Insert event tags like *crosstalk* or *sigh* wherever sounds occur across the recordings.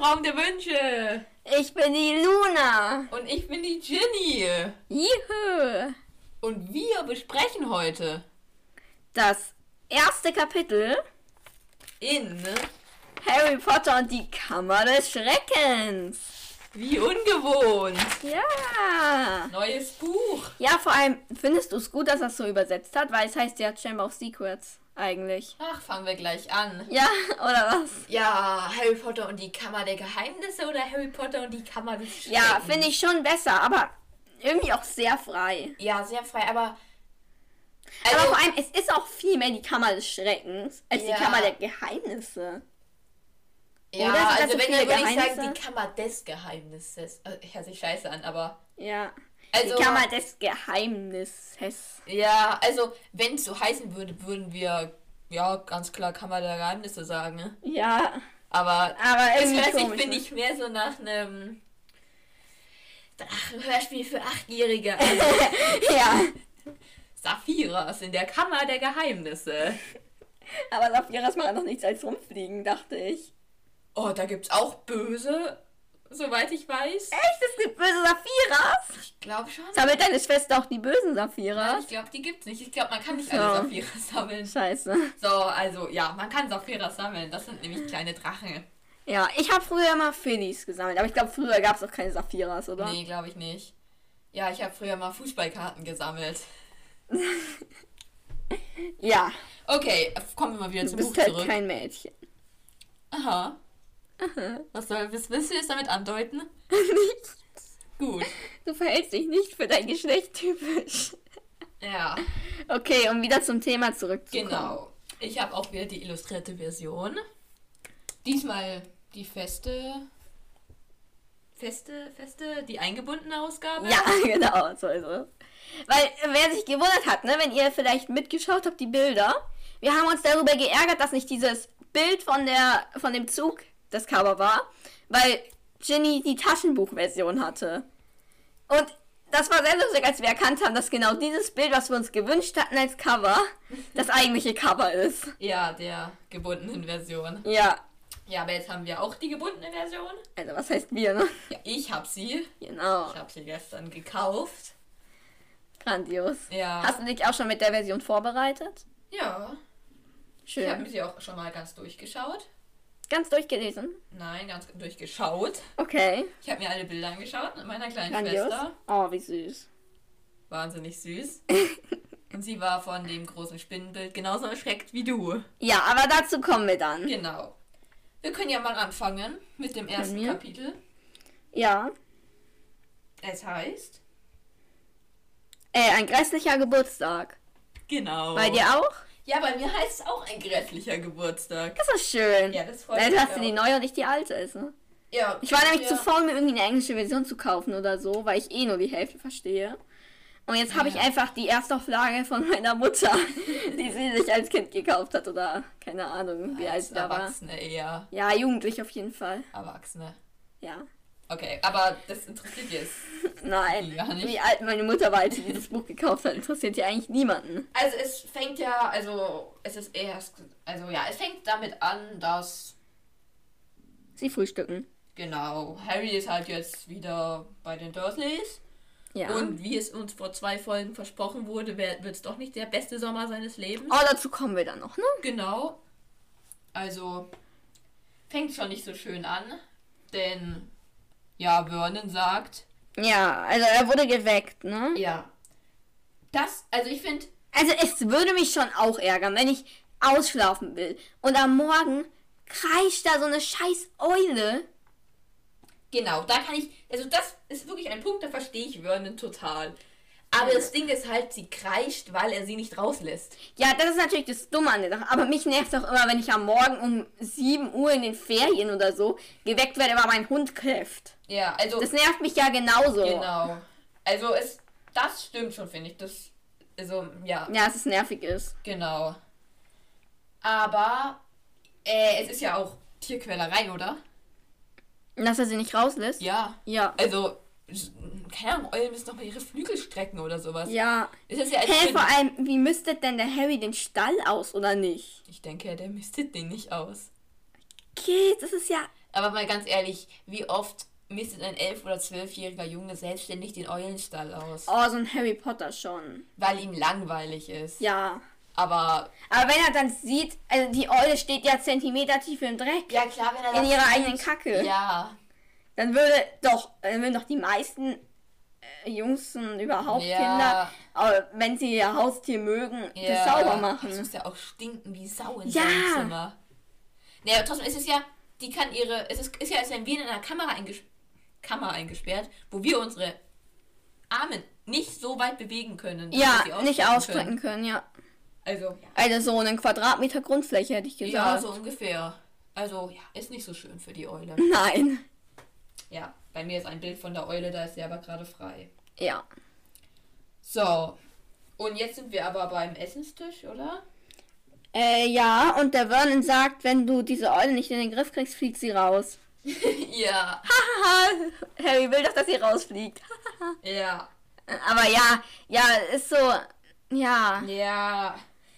Raum der Wünsche. Ich bin die Luna. Und ich bin die Ginny. Juhu. Und wir besprechen heute Das erste Kapitel in Harry Potter und die Kammer des Schreckens. Wie ungewohnt. Ja. Neues Buch. Ja, vor allem findest du es gut, dass er es so übersetzt hat, weil es heißt ja Chamber of Secrets eigentlich. Ach, fangen wir gleich an. Ja, *laughs* oder was? Ja, Harry Potter und die Kammer der Geheimnisse oder Harry Potter und die Kammer des Schreckens? Ja, finde ich schon besser, aber irgendwie auch sehr frei. Ja, sehr frei, aber. aber Also, vor allem, es ist auch viel mehr die Kammer des Schreckens als Ja. die Kammer der Geheimnisse. ja, also so wenn, dann würde ich sagen, die Kammer des Geheimnisses. Äh, hört sich scheiße an, aber. Ja. Also, die Kammer des Geheimnisses. Ja, also, wenn es so heißen würde, würden wir, ja, ganz klar Kammer der Geheimnisse sagen, ne? Ja, Aber aber irgendwie sich, komisch, finde ne? ich, mehr so nach einem Drachenhörspiel für Achtjährige. an. *laughs* Ja, Saphiras in der Kammer der Geheimnisse. aber Saphiras machen doch nichts als rumfliegen, dachte ich. Oh, da gibt's auch Böse, soweit ich weiß. Echt? Es gibt böse Saphiras? Ich glaube schon. Sammelt deine Schwester auch die bösen Nein, Saphiras? ich glaube, die gibt's nicht. Ich glaube, man kann nicht So. alle Saphiras sammeln. Scheiße. So, also, ja, man kann Saphiras sammeln. Das sind nämlich kleine Drachen. Ja, ich habe früher immer Phillies gesammelt, aber ich glaube, früher gab es auch keine Saphiras, oder? Nee, glaube ich nicht. Ja, ich habe früher mal Fußballkarten gesammelt. *laughs* Ja, Okay, kommen wir mal wieder du zum bist Buch halt zurück. kein Mädchen. Aha. *laughs* Was soll, was willst du jetzt damit andeuten? *laughs* Gut. Du verhältst dich nicht für dein Geschlecht typisch. Ja, Okay, um wieder zum Thema zurückzukommen. genau. Ich habe auch wieder die illustrierte Version. Diesmal die feste. Feste, feste, die eingebundene Ausgabe. Ja, *laughs* genau, so ist es. Weil, wer sich gewundert hat, ne, wenn ihr vielleicht mitgeschaut habt, die Bilder, wir haben uns darüber geärgert, dass nicht dieses Bild von der, von dem Zug das Cover war, weil Ginny die Taschenbuchversion hatte. Und das war sehr lustig, als wir erkannt haben, dass genau dieses Bild, was wir uns gewünscht hatten als Cover, *laughs* das eigentliche Cover ist. Ja, der gebundenen Version. Ja, Ja, aber jetzt haben wir auch die gebundene Version. also was heißt wir, ne? Ja, ich habe sie. Genau, Ich habe sie gestern gekauft. grandios. Ja. Hast du dich auch schon mit der Version vorbereitet? ja. Ich habe Schön. sie auch schon mal ganz durchgeschaut. Ganz durchgelesen? Nein, ganz durchgeschaut. Okay. Ich habe mir alle Bilder angeschaut mit meiner kleinen Grandios. Schwester. Oh, wie süß. Wahnsinnig süß. *laughs* Und sie war von dem großen Spinnenbild genauso erschreckt wie du. Ja, aber dazu kommen wir dann. Genau. Wir können ja mal anfangen mit dem ersten? Kapitel. Ja. Es heißt. Äh, ein grässlicher Geburtstag. Genau. Bei dir auch? Ja, bei mir heißt es auch ein grässlicher Geburtstag. Das ist schön. Ja, das freut Dann mich hast du die auch. neue und nicht die alte ist, ne? Ja, Ich war nämlich ja. zu faul, mir irgendwie eine englische Version zu kaufen oder so, weil ich eh nur die Hälfte verstehe. Und jetzt habe ich Ja. einfach die Erstauflage von meiner Mutter, *laughs* die sie sich als Kind gekauft hat oder keine Ahnung, wie alt Als sie da war. Erwachsene eher. Ja, jugendlich auf jeden Fall. Erwachsene. Ja. Okay, aber das interessiert jetzt. *laughs* Nein, nicht. wie alt meine Mutter war, als sie dieses Buch gekauft hat, interessiert ja eigentlich niemanden. Also es fängt ja, also es ist erst, also ja, es fängt damit an, dass Sie frühstücken. genau Harry ist halt jetzt wieder bei den Dursleys Ja. und wie es uns vor zwei Folgen versprochen wurde, wird es doch nicht der beste Sommer seines Lebens. Oh, dazu kommen wir dann noch, ne? Genau. Also fängt schon nicht so schön an, denn ja, Vernon sagt, Ja, also er wurde geweckt, ne? ja, das, also ich finde, Also es würde mich schon auch ärgern, wenn ich ausschlafen will und am Morgen kreischt da so eine scheiß Eule. genau, da kann ich, also das ist wirklich ein Punkt, da verstehe ich Vernon total. Aber das Ding ist halt, sie kreischt, weil er sie nicht rauslässt. Ja, das ist natürlich das Dumme an der Sache. Aber mich nervt auch immer, wenn ich am Morgen um 7 Uhr in den Ferien oder so geweckt werde, weil mein Hund kräfft. Ja, also Das nervt mich ja genauso. genau. Also es, das stimmt schon, finde ich. Das, also ja, Ja, dass es nervig ist. genau. Aber äh, es ist ja auch Tierquälerei, oder? Dass er sie nicht rauslässt? Ja. Ja. Also, keine Ahnung, Eulen müssen doch mal ihre Flügel strecken oder sowas. Ja. Ist das ja wenn- vor allem, wie mistet denn der Harry den Stall aus, oder nicht? Ich denke, der mistet den nicht aus. Okay, das ist ja Aber mal ganz ehrlich, wie oft mistet ein 11- oder 12-jähriger Junge selbstständig den Eulenstall aus? Oh, so ein Harry Potter schon. Weil ihm langweilig ist. Ja. Aber Aber wenn er dann sieht, also die Eule steht ja Zentimeter tief im Dreck ja klar, wenn er in das ihrer sieht, eigenen Kacke, Ja. dann würde doch, dann würden doch die meisten äh, Jungs und überhaupt Ja. Kinder, äh, wenn sie ihr Haustier mögen, das Ja. sauber Das machen. muss ja auch stinken wie Sau in Ja. seinem Zimmer. Naja, aber trotzdem ist es ja, die kann ihre, es ist, ist ja, als wären wir in einer Kamera einges Kammer eingesperrt, wo wir unsere Arme nicht so weit bewegen können. Ja, nicht ausstrecken ausstrecken können, ja. Also, Also so einen Quadratmeter Grundfläche hätte ich gesagt. ja, so ungefähr. Also, ja, ist nicht so schön für die Eule. Nein. Ja, bei mir ist ein Bild von der Eule, da ist sie aber gerade frei. Ja. So. Und jetzt sind wir aber beim Essenstisch, oder? Äh, ja, und der Vernon sagt, wenn du diese Eule nicht in den Griff kriegst, fliegt sie raus. *laughs* ja. Harry will doch, dass sie rausfliegt. *laughs* Ja. Aber ja, ja, ist so, ja. Ja.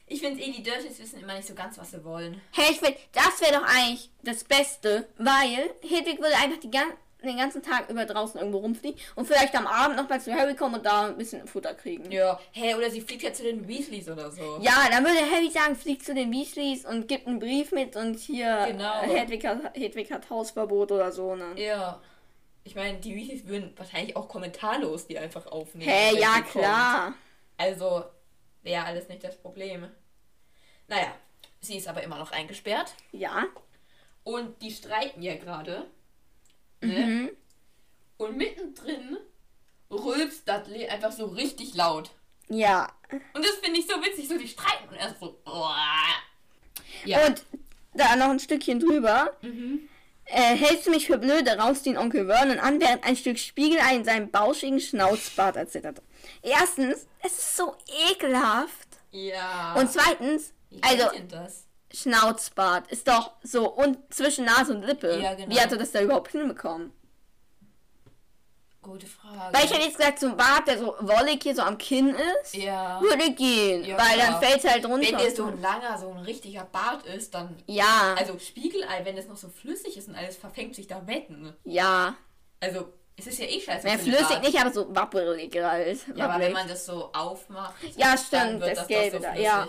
Ich finde eh, die Dirties wissen immer nicht so ganz, was sie wollen. Hey, ich will, das wäre doch eigentlich das Beste, weil Hedwig würde einfach die gan den ganzen Tag über draußen irgendwo rumfliegen und vielleicht am Abend noch mal zu Harry kommen und da ein bisschen Futter kriegen. Ja. Hä, oder sie fliegt ja zu den Weasleys oder so. Ja, dann würde Harry sagen, flieg zu den Weasleys und gibt einen Brief mit und hier Genau. äh, Hedwig, hat, Hedwig hat Hausverbot oder so, ne? Ja. Ich meine, die Weasleys würden wahrscheinlich auch kommentarlos die einfach aufnehmen. Hey, wenn ja, kommt. klar. Also, wäre alles nicht das Problem. Naja, sie ist aber immer noch eingesperrt. Ja. Und die streiten ja gerade. Ne? Mhm. Und mittendrin rülpst Dudley einfach so richtig laut. Ja. Und das finde ich so witzig, so die streiten und erst so. Ja. Und da noch ein Stückchen drüber. mhm. Äh, hältst du mich für blöde, raust ihn Onkel Vernon an, während ein Stück Spiegelei in seinem bauschigen Schnauzbart erzittert. Erstens, es ist so ekelhaft. Ja. Und zweitens, Wie also denn das? Schnauzbart ist doch so und zwischen Nase und Lippe. Ja, genau. Wie hat er das da überhaupt hinbekommen? Gute Frage. Weil ich hätte jetzt gesagt, so ein Bart, der so wollig hier so am Kinn ist, ja. würde gehen. Ja, weil klar. dann fällt halt runter. Wenn der so ein langer, so ein richtiger Bart ist, dann. ja, Also Spiegelei, wenn es noch so flüssig ist und alles verfängt sich da Wetten. ja. Also, es ist ja eh scheiße. Mehr flüssig nicht, aber so wabbelig halt. Ja, aber wenn man das so aufmacht, Ja, dann stimmt, wird das das, Gelbe doch so da, ja.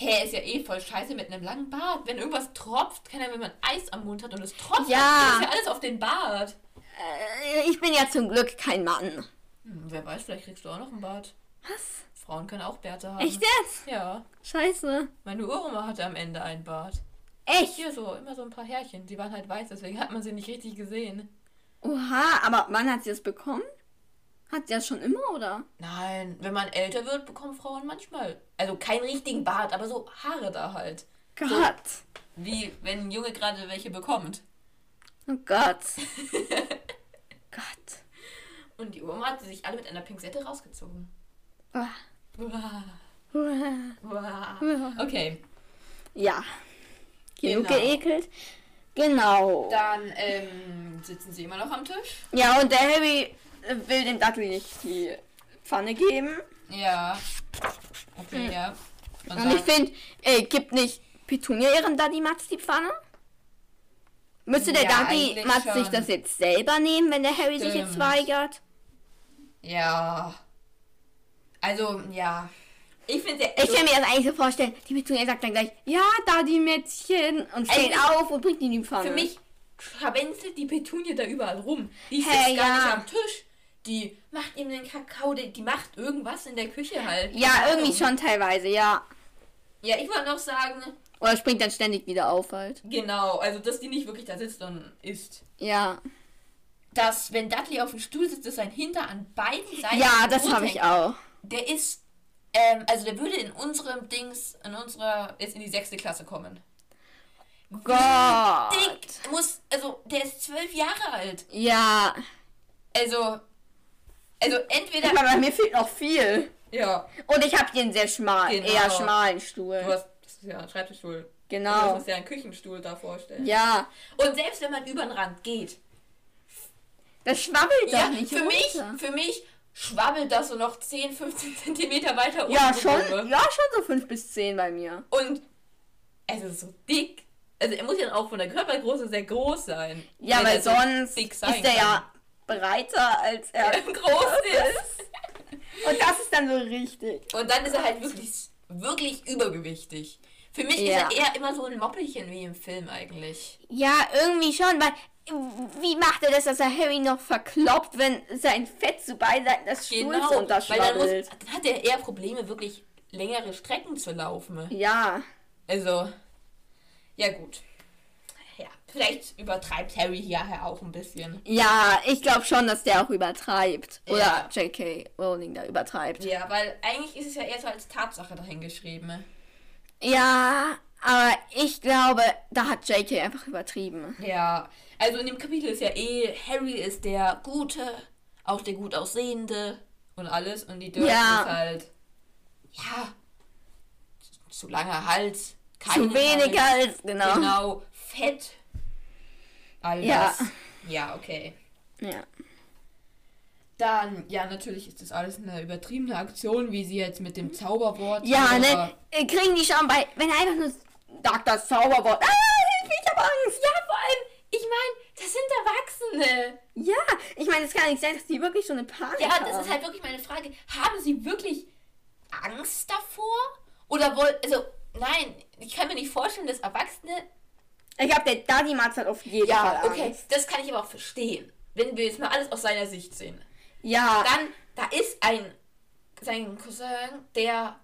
Hä, ist ja eh voll scheiße mit einem langen Bart. Wenn irgendwas tropft, kann ja, wenn man Eis am Mund hat und es tropft, Ja. ist ja alles auf den Bart. Äh, ich bin ja zum Glück kein Mann. Hm, wer weiß, vielleicht kriegst du auch noch einen Bart. Was? Frauen können auch Bärte haben. Echt jetzt? Ja. Scheiße. Meine Uroma hatte am Ende einen Bart. Echt? Hier so, immer so ein paar Härchen. Die waren halt weiß, deswegen hat man sie nicht richtig gesehen. Oha, aber wann hat sie das bekommen? Hat das schon immer, oder? Nein, wenn man älter wird, bekommen Frauen manchmal. Also keinen richtigen Bart, aber so Haare da halt. Gott. Wie wenn ein Junge gerade welche bekommt. Oh Gott. *laughs* Gott. Und die Oma hat sie sich alle mit einer Pinzette rausgezogen. Ah. Uah, Uah. uah. Okay, Ja. Genug Genau. geekelt. Genau. dann ähm, sitzen sie immer noch am Tisch. Ja, und der Harry will dem Dudley nicht die Pfanne geben. Ja. Okay, Hm. ja. Und Und ich finde, ey, gibt nicht Petunia ihren Daddy Matz die Pfanne? Müsste der Ja, Daddy eigentlich Matz sich schon. das jetzt selber nehmen, wenn der Harry sich jetzt Stimmt. weigert? ja. Also, ja. Ich finde Ich kann mir das eigentlich so vorstellen, die Petunia sagt dann gleich, ja, Daddy Mätzchen und steht Eigentlich- auf und bringt ihn die Pfanne. Für mich scharwenzelt die Petunia da überall rum. Die sitzt gar ja. nicht am Tisch. Die macht ihm den Kakao, die, die macht irgendwas in der Küche halt. Ja, irgendwie schon teilweise, ja. Ja, ich wollte noch sagen, Oder springt dann ständig wieder auf halt. genau, also dass die nicht wirklich da sitzt und isst. Ja. Dass, wenn Dudley auf dem Stuhl sitzt, dass sein Hinter an beiden Seiten. Ja, das habe ich auch. Der ist, ähm, also der würde in unserem Dings, in unserer, jetzt in die sechste Klasse kommen. Gott. Dick muss, also der ist zwölf Jahre alt. Ja. Also, also entweder. Aber bei mir fehlt noch viel. Ja, Und ich habe hier einen sehr schmalen, Genau. eher schmalen Stuhl. du hast, das ist ja ein Schreibtischstuhl. Du Genau. musst ja einen Küchenstuhl da vorstellen. Ja. Und selbst wenn man über den Rand geht, Das schwabbelt ja, doch nicht für mich, runter. für mich schwabbelt das so noch 10, 15 *laughs* Zentimeter weiter Ja, schon, ja, schon so 5 bis 10 bei mir. Und also so dick. Also er muss ja auch von der Körpergröße sehr groß sein. Ja, weil er so sonst dick ist sein der kann. ja breiter als er *laughs* groß *laughs* ist. Und das ist dann so richtig. Und dann ist er halt wirklich, wirklich übergewichtig. Für mich Ja. ist er eher immer so ein Moppelchen wie im Film eigentlich. Ja, irgendwie schon, weil wie macht er das, dass er Harry noch verkloppt, wenn sein Fett zu beiden Seiten des Stuhls Genau, weil dann, muss, unterschwabbelt? dann hat er eher Probleme, wirklich längere Strecken zu laufen. Ja, Also, ja gut. Vielleicht übertreibt Harry hier auch ein bisschen. ja, ich glaube schon, dass der auch übertreibt. Oder Ja. J.K. Rowling da übertreibt. Ja, weil eigentlich ist es ja eher so als Tatsache dahingeschrieben. Ja, aber ich glaube, da hat J.K. einfach übertrieben. Ja, also in dem Kapitel ist ja eh, Harry ist der Gute, auch der gut aussehende und alles. Und die Dursley Ja. ist halt, ja, zu langer Hals, Zu wenig Hals, als, genau. genau, fett. All Ja. das. Ja, okay. Ja. Dann, ja, natürlich ist das alles eine übertriebene Aktion, wie sie jetzt mit dem Zauberwort. Ja, ne? äh, Kriegen die schon bei, wenn er einfach nur sagt das Zauberwort. Ah, hilf mich, ich hab Angst. Ja, vor allem, ich meine, das sind Erwachsene. Ja, ich meine, es kann nicht sein, dass die wirklich so eine Panik Ja, haben. das ist halt wirklich meine Frage. Haben sie wirklich Angst davor? Oder wollen, also, nein, ich kann mir nicht vorstellen, dass Erwachsene. Ich glaube, der Daddy Mats hat auf jeden Fall Ja, Angst. okay, das kann ich aber auch verstehen. Wenn wir jetzt mal alles aus seiner Sicht sehen. Ja, Dann, da ist ein, sein Cousin, der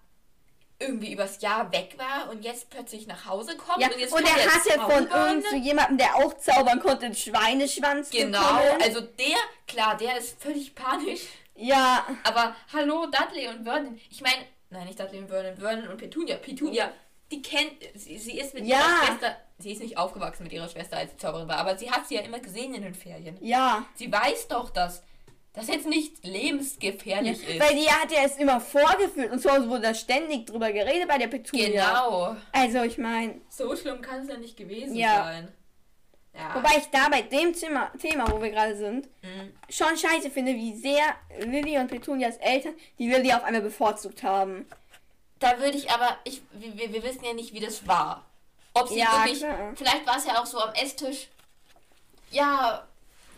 irgendwie übers Jahr weg war und jetzt plötzlich nach Hause kommt. ja. und jetzt und kommt er der hatte von Zauber. irgend so jemandem, der auch zaubern konnte, einen Schweineschwanz Genau, bekommen. also der, klar, der ist völlig panisch. ja, Aber hallo, Dudley und Vernon. Ich meine, nein, nicht Dudley und Vernon, Vernon und Petunia. Petunia, die kennt, sie, sie ist mit Ja. ihrer Schwester, sie ist nicht aufgewachsen mit ihrer Schwester, als sie Zauberin war, aber sie hat sie ja immer gesehen in den Ferien. ja. Sie weiß doch, dass das jetzt nicht lebensgefährlich ist. Weil die hat ja es immer vorgeführt und zu Hause wurde da ständig drüber geredet bei der Petunia. genau. Also ich meine, So schlimm kann es ja nicht gewesen Ja. sein. Ja. wobei ich da bei dem Thema, Thema, wo wir gerade sind, Mhm. schon scheiße finde, wie sehr Lilly und Petunias Eltern die Lilly auf einmal bevorzugt haben. Da würde ich aber, ich, wir, wir- wissen ja nicht, wie das war. Ob sie Ja, wirklich, klar. vielleicht war es ja auch so am Esstisch. Ja,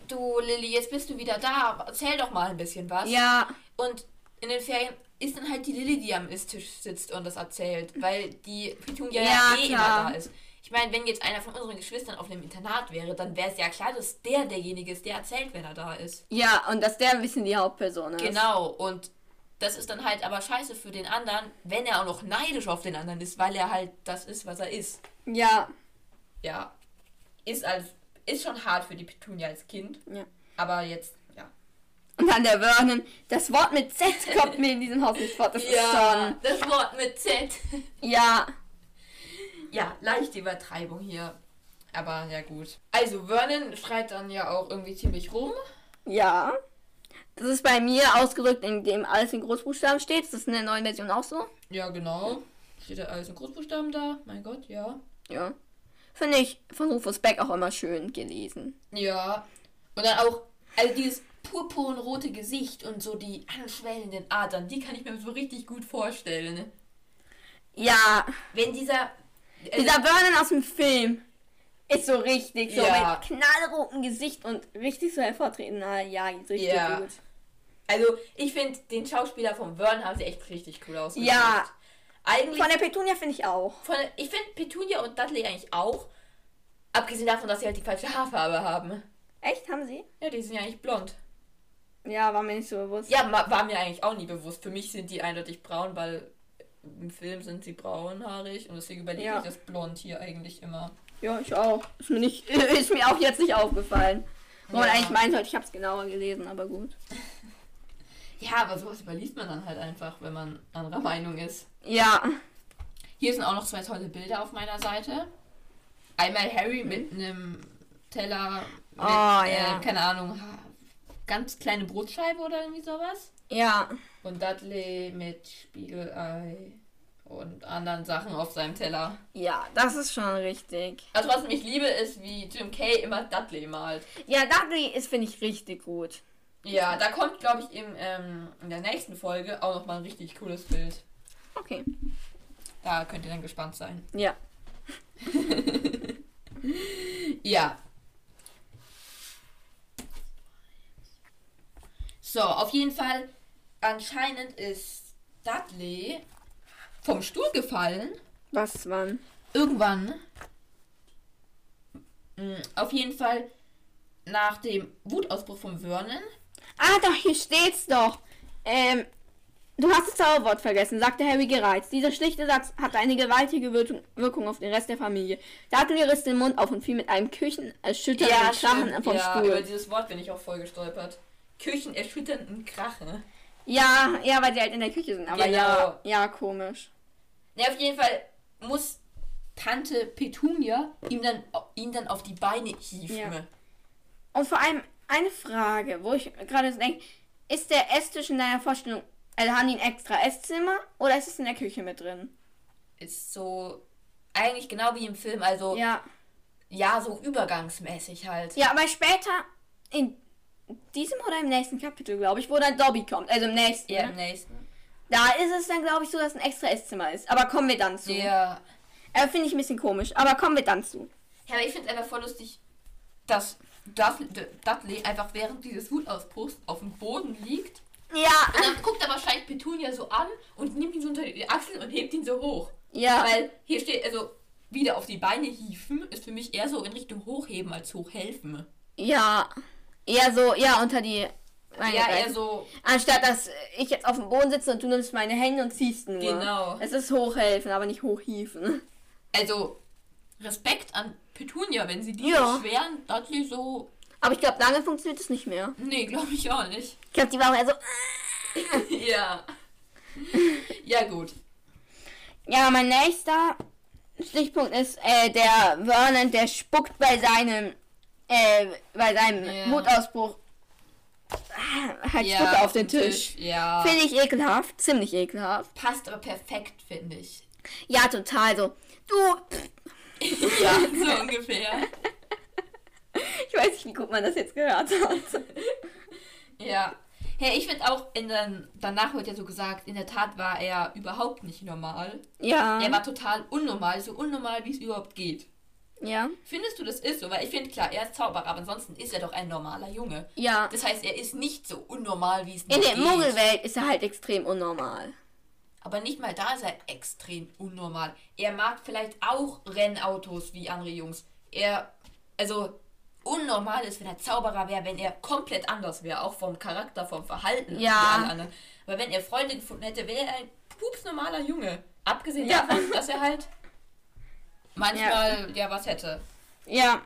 du Lilly, jetzt bist du wieder da. Erzähl doch mal ein bisschen was. Ja, Und in den Ferien ist dann halt die Lilly, die am Esstisch sitzt und das erzählt, weil die Petunia ja, Ja, eh klar. immer da ist. Ich meine, wenn jetzt einer von unseren Geschwistern auf einem Internat wäre, dann wäre es ja klar, dass der derjenige ist, der erzählt, wenn er da ist. ja, und dass der ein bisschen die Hauptperson ist. Genau, und das ist dann halt aber scheiße für den anderen, wenn er auch noch neidisch auf den anderen ist, weil er halt das ist, was er ist. Ja, Ja. Ist als ist schon hart für die Petunia als Kind. Ja. Aber jetzt, ja. und dann der Vernon. Das Wort mit Z *laughs* kommt mir in diesem Haus nicht vor. Das ist schon. das Wort mit Z. Ja, Ja, leichte Übertreibung hier. Aber ja gut. Also Vernon schreit dann ja auch irgendwie ziemlich rum. ja. Das ist bei mir ausgedrückt, indem alles in Großbuchstaben steht. Ist das in der neuen Version auch so? Ja, genau. Steht da alles in Großbuchstaben da? Mein Gott, ja. Ja. Finde ich von Rufus Beck auch immer schön gelesen. Ja. Und dann auch, also dieses purpurrote Gesicht und so die anschwellenden Adern, die kann ich mir so richtig gut vorstellen. Ja, Wenn dieser. also- dieser Vernon aus dem Film ist so richtig so Ja. mit knallrotem Gesicht und richtig so hervortreten. Na ja, richtig Ja. gut. Also, ich finde, den Schauspieler vom Vern haben sie echt richtig cool ausgesucht. Ja. Eigentlich. Von der Petunia finde ich auch. Von, ich finde Petunia und Dudley eigentlich auch. Abgesehen davon, dass sie halt die falsche Haarfarbe haben. Echt, haben sie? Ja, die sind ja eigentlich blond. Ja, war mir nicht so bewusst. Ja, war mir eigentlich auch nie bewusst. Für mich sind die eindeutig braun, weil im Film sind sie braunhaarig und deswegen überlege Ja. ich das blond hier eigentlich immer. Ja, ich auch. Ist mir, nicht, *laughs* ist mir auch jetzt nicht aufgefallen. Wo man Ja. eigentlich meinen sollte, ich habe es genauer gelesen, aber gut. *laughs* Ja, aber sowas überliest man dann halt einfach, wenn man anderer Meinung ist. Ja, Hier sind auch noch zwei tolle Bilder auf meiner Seite. Einmal Harry mit einem Teller mit, Oh, ja. äh, keine Ahnung, ganz kleine Brotscheibe oder irgendwie sowas. ja, Und Dudley mit Spiegelei und anderen Sachen auf seinem Teller. ja, das ist schon richtig. Also was ich liebe, ist, wie Jim Kay immer Dudley malt. Ja, Dudley ist, finde ich, richtig gut. Ja, da kommt, glaube ich, im, ähm, in der nächsten Folge auch nochmal ein richtig cooles Bild. Okay. Da könnt ihr dann gespannt sein. Ja. *laughs* Ja. So, auf jeden Fall, anscheinend ist Dudley vom Stuhl gefallen. Was wann? Irgendwann. Mm, Auf jeden Fall nach dem Wutausbruch von Vernon. Ah, doch, hier steht's doch. Ähm, du hast das Zauberwort vergessen, sagte Harry gereizt. Dieser schlichte Satz hatte eine gewaltige Wirkung, auf den Rest der Familie. Dudley riss den Mund auf und fiel mit einem küchenerschütternden Krachen vom ja, Stuhl. über dieses Wort bin ich auch voll gestolpert. Küchenerschütternden Krachen. Ja, ja, weil sie halt in der Küche sind. Aber Genau. ja, ja, komisch. Ja, auf jeden Fall muss Tante Petunia ihm dann, ihn dann auf die Beine hieven. Ja. Und vor allem eine Frage, wo ich gerade so denke, ist der Esstisch in deiner Vorstellung, also haben die ein extra Esszimmer oder ist es in der Küche mit drin? Ist so eigentlich genau wie im Film, also ja, Ja. so übergangsmäßig halt. Ja, aber später in diesem oder im nächsten Kapitel, glaube ich, wo dann Dobby kommt, also im nächsten. Ja, ne? im nächsten. Da ist es dann, glaube ich, so, dass ein extra Esszimmer ist. Aber kommen wir dann zu. Ja. Äh, Finde ich ein bisschen komisch, aber kommen wir dann zu. Ja, aber ich finde es einfach voll lustig, dass Dudley, Dudley einfach während dieses Wutausbruchs auf dem Boden liegt. Ja. Und dann guckt er wahrscheinlich Petunia so an und nimmt ihn so unter die Achseln und hebt ihn so hoch. Ja. Weil hier steht, also wieder auf die Beine hieven, ist für mich eher so in Richtung Hochheben als Hochhelfen. Ja. Eher so, ja, unter die. Meine Ja, Beine. eher so, Anstatt dass ich jetzt auf dem Boden sitze und du nimmst meine Hände und ziehst nur. Genau. Es ist hochhelfen, aber nicht hochhieven. also Respekt an Petunia, wenn sie diese Ja. schweren Dudley so. Aber ich glaube, lange funktioniert es nicht mehr. Nee, glaube ich auch nicht. Ich glaube, die war auch eher so. *laughs* ja. Ja, gut. Ja, mein nächster Stichpunkt ist äh, der Vernon, der spuckt bei seinem äh, bei seinem Ja. Wutausbruch äh, halt Spucke auf den Tisch. Ja. Finde ich ekelhaft, ziemlich ekelhaft. Passt aber perfekt, finde ich. Ja, total so. Du, Ja, *laughs* so ungefähr. ich weiß nicht, wie gut man das jetzt gehört hat. Ja. Hey, ich finde auch, in den, danach wird ja so gesagt, in der Tat war er überhaupt nicht normal. Ja. Er war total unnormal, so unnormal, wie es überhaupt geht. ja. Findest du, das ist so? Weil ich finde, klar, er ist Zauberer, aber ansonsten ist er doch ein normaler Junge. Ja. Das heißt, er ist nicht so unnormal, wie es In der geht. Muggelwelt ist er halt extrem unnormal. Aber nicht mal da ist er extrem unnormal. Er mag vielleicht auch Rennautos wie andere Jungs. Er, also, unnormal ist, wenn er Zauberer wäre, wenn er komplett anders wäre, auch vom Charakter, vom Verhalten Ja. alle anderen. Aber wenn er Freunde gefunden hätte, wäre er ein pupsnormaler Junge. Abgesehen Ja. davon, dass er halt manchmal ja, was hätte. Ja.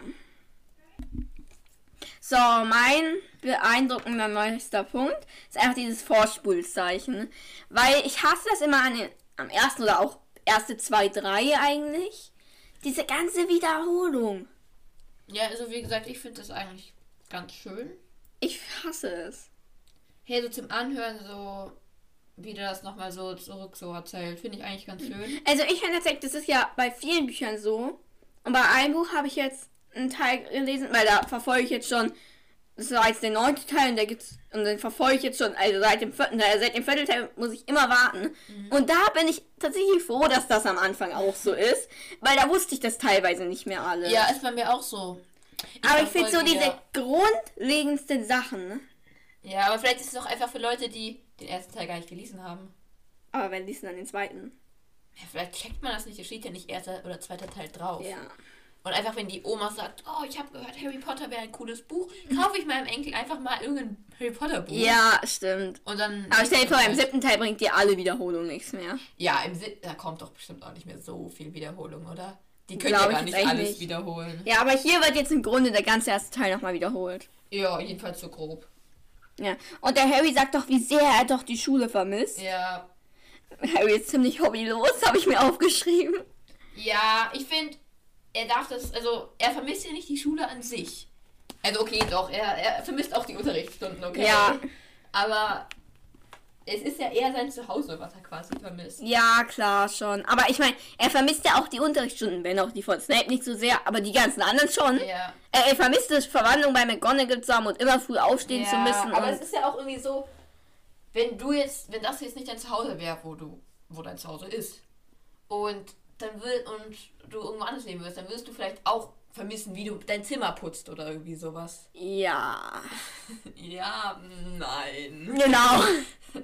So, mein beeindruckender neuester Punkt ist einfach dieses Vorspulzeichen. Weil ich hasse das immer an den, am ersten oder auch erste zwei, drei eigentlich. Diese ganze Wiederholung. Ja, also wie gesagt, ich finde das eigentlich ganz schön. Ich hasse es. Hey, so zum Anhören, so wie der das nochmal so zurück so erzählt, finde ich eigentlich ganz schön. Also ich finde tatsächlich, das ist ja bei vielen Büchern so. Und bei einem Buch habe ich jetzt einen Teil gelesen, weil da verfolge ich jetzt schon, das war jetzt der neunte Teil und da gibt's, und dann verfolge ich jetzt schon, also seit dem vierten Teil, seit dem vierten Teil muss ich immer warten. Und da bin ich tatsächlich froh, dass das am Anfang auch so ist, weil da wusste ich das teilweise nicht mehr alles. Ja, ist bei mir auch so. aber ich finde so diese ja- grundlegendsten Sachen. Ja, aber vielleicht ist es auch einfach für Leute, die den ersten Teil gar nicht gelesen haben. Aber wenn liest dann den zweiten. Ja, vielleicht checkt man das nicht, da steht ja nicht erster oder zweiter Teil drauf. Ja. Und einfach, wenn die Oma sagt, oh, ich habe gehört, Harry Potter wäre ein cooles Buch, kaufe ich meinem Enkel einfach mal irgendein Harry Potter Buch. Ja, stimmt. Und dann. Aber stell dir vor, im siebten Teil bringt dir alle Wiederholung nichts mehr. Ja, im siebten, da kommt doch bestimmt auch nicht mehr so viel Wiederholung, oder? Die können Glaub ja gar ich nicht alles nicht. wiederholen. Ja, aber hier wird jetzt im Grunde der ganze erste Teil nochmal wiederholt. Ja, jedenfalls so grob. Ja. Und der Harry sagt doch, wie sehr er doch die Schule vermisst. Ja. Harry ist ziemlich hobbylos, *laughs* habe ich mir aufgeschrieben. Ja, ich finde, er darf das, also er vermisst ja nicht die Schule an sich. Also okay, doch, er, er vermisst auch die Unterrichtsstunden, okay. Ja. Aber es ist ja eher sein Zuhause, was er quasi vermisst. Ja, klar, schon. Aber ich meine, er vermisst ja auch die Unterrichtsstunden, wenn auch die von Snape nicht so sehr, aber die ganzen anderen schon. Ja. Er, er vermisst die Verwandlung bei McGonagall zu haben und immer früh aufstehen zu müssen. aber es ist ja auch irgendwie so, wenn du jetzt, wenn das jetzt nicht dein Zuhause wäre, wo du, wo dein Zuhause ist, und dann will und du irgendwo anders leben wirst, dann wirst du vielleicht auch vermissen, wie du dein Zimmer putzt oder irgendwie sowas. Ja. *laughs* Ja, nein. Genau.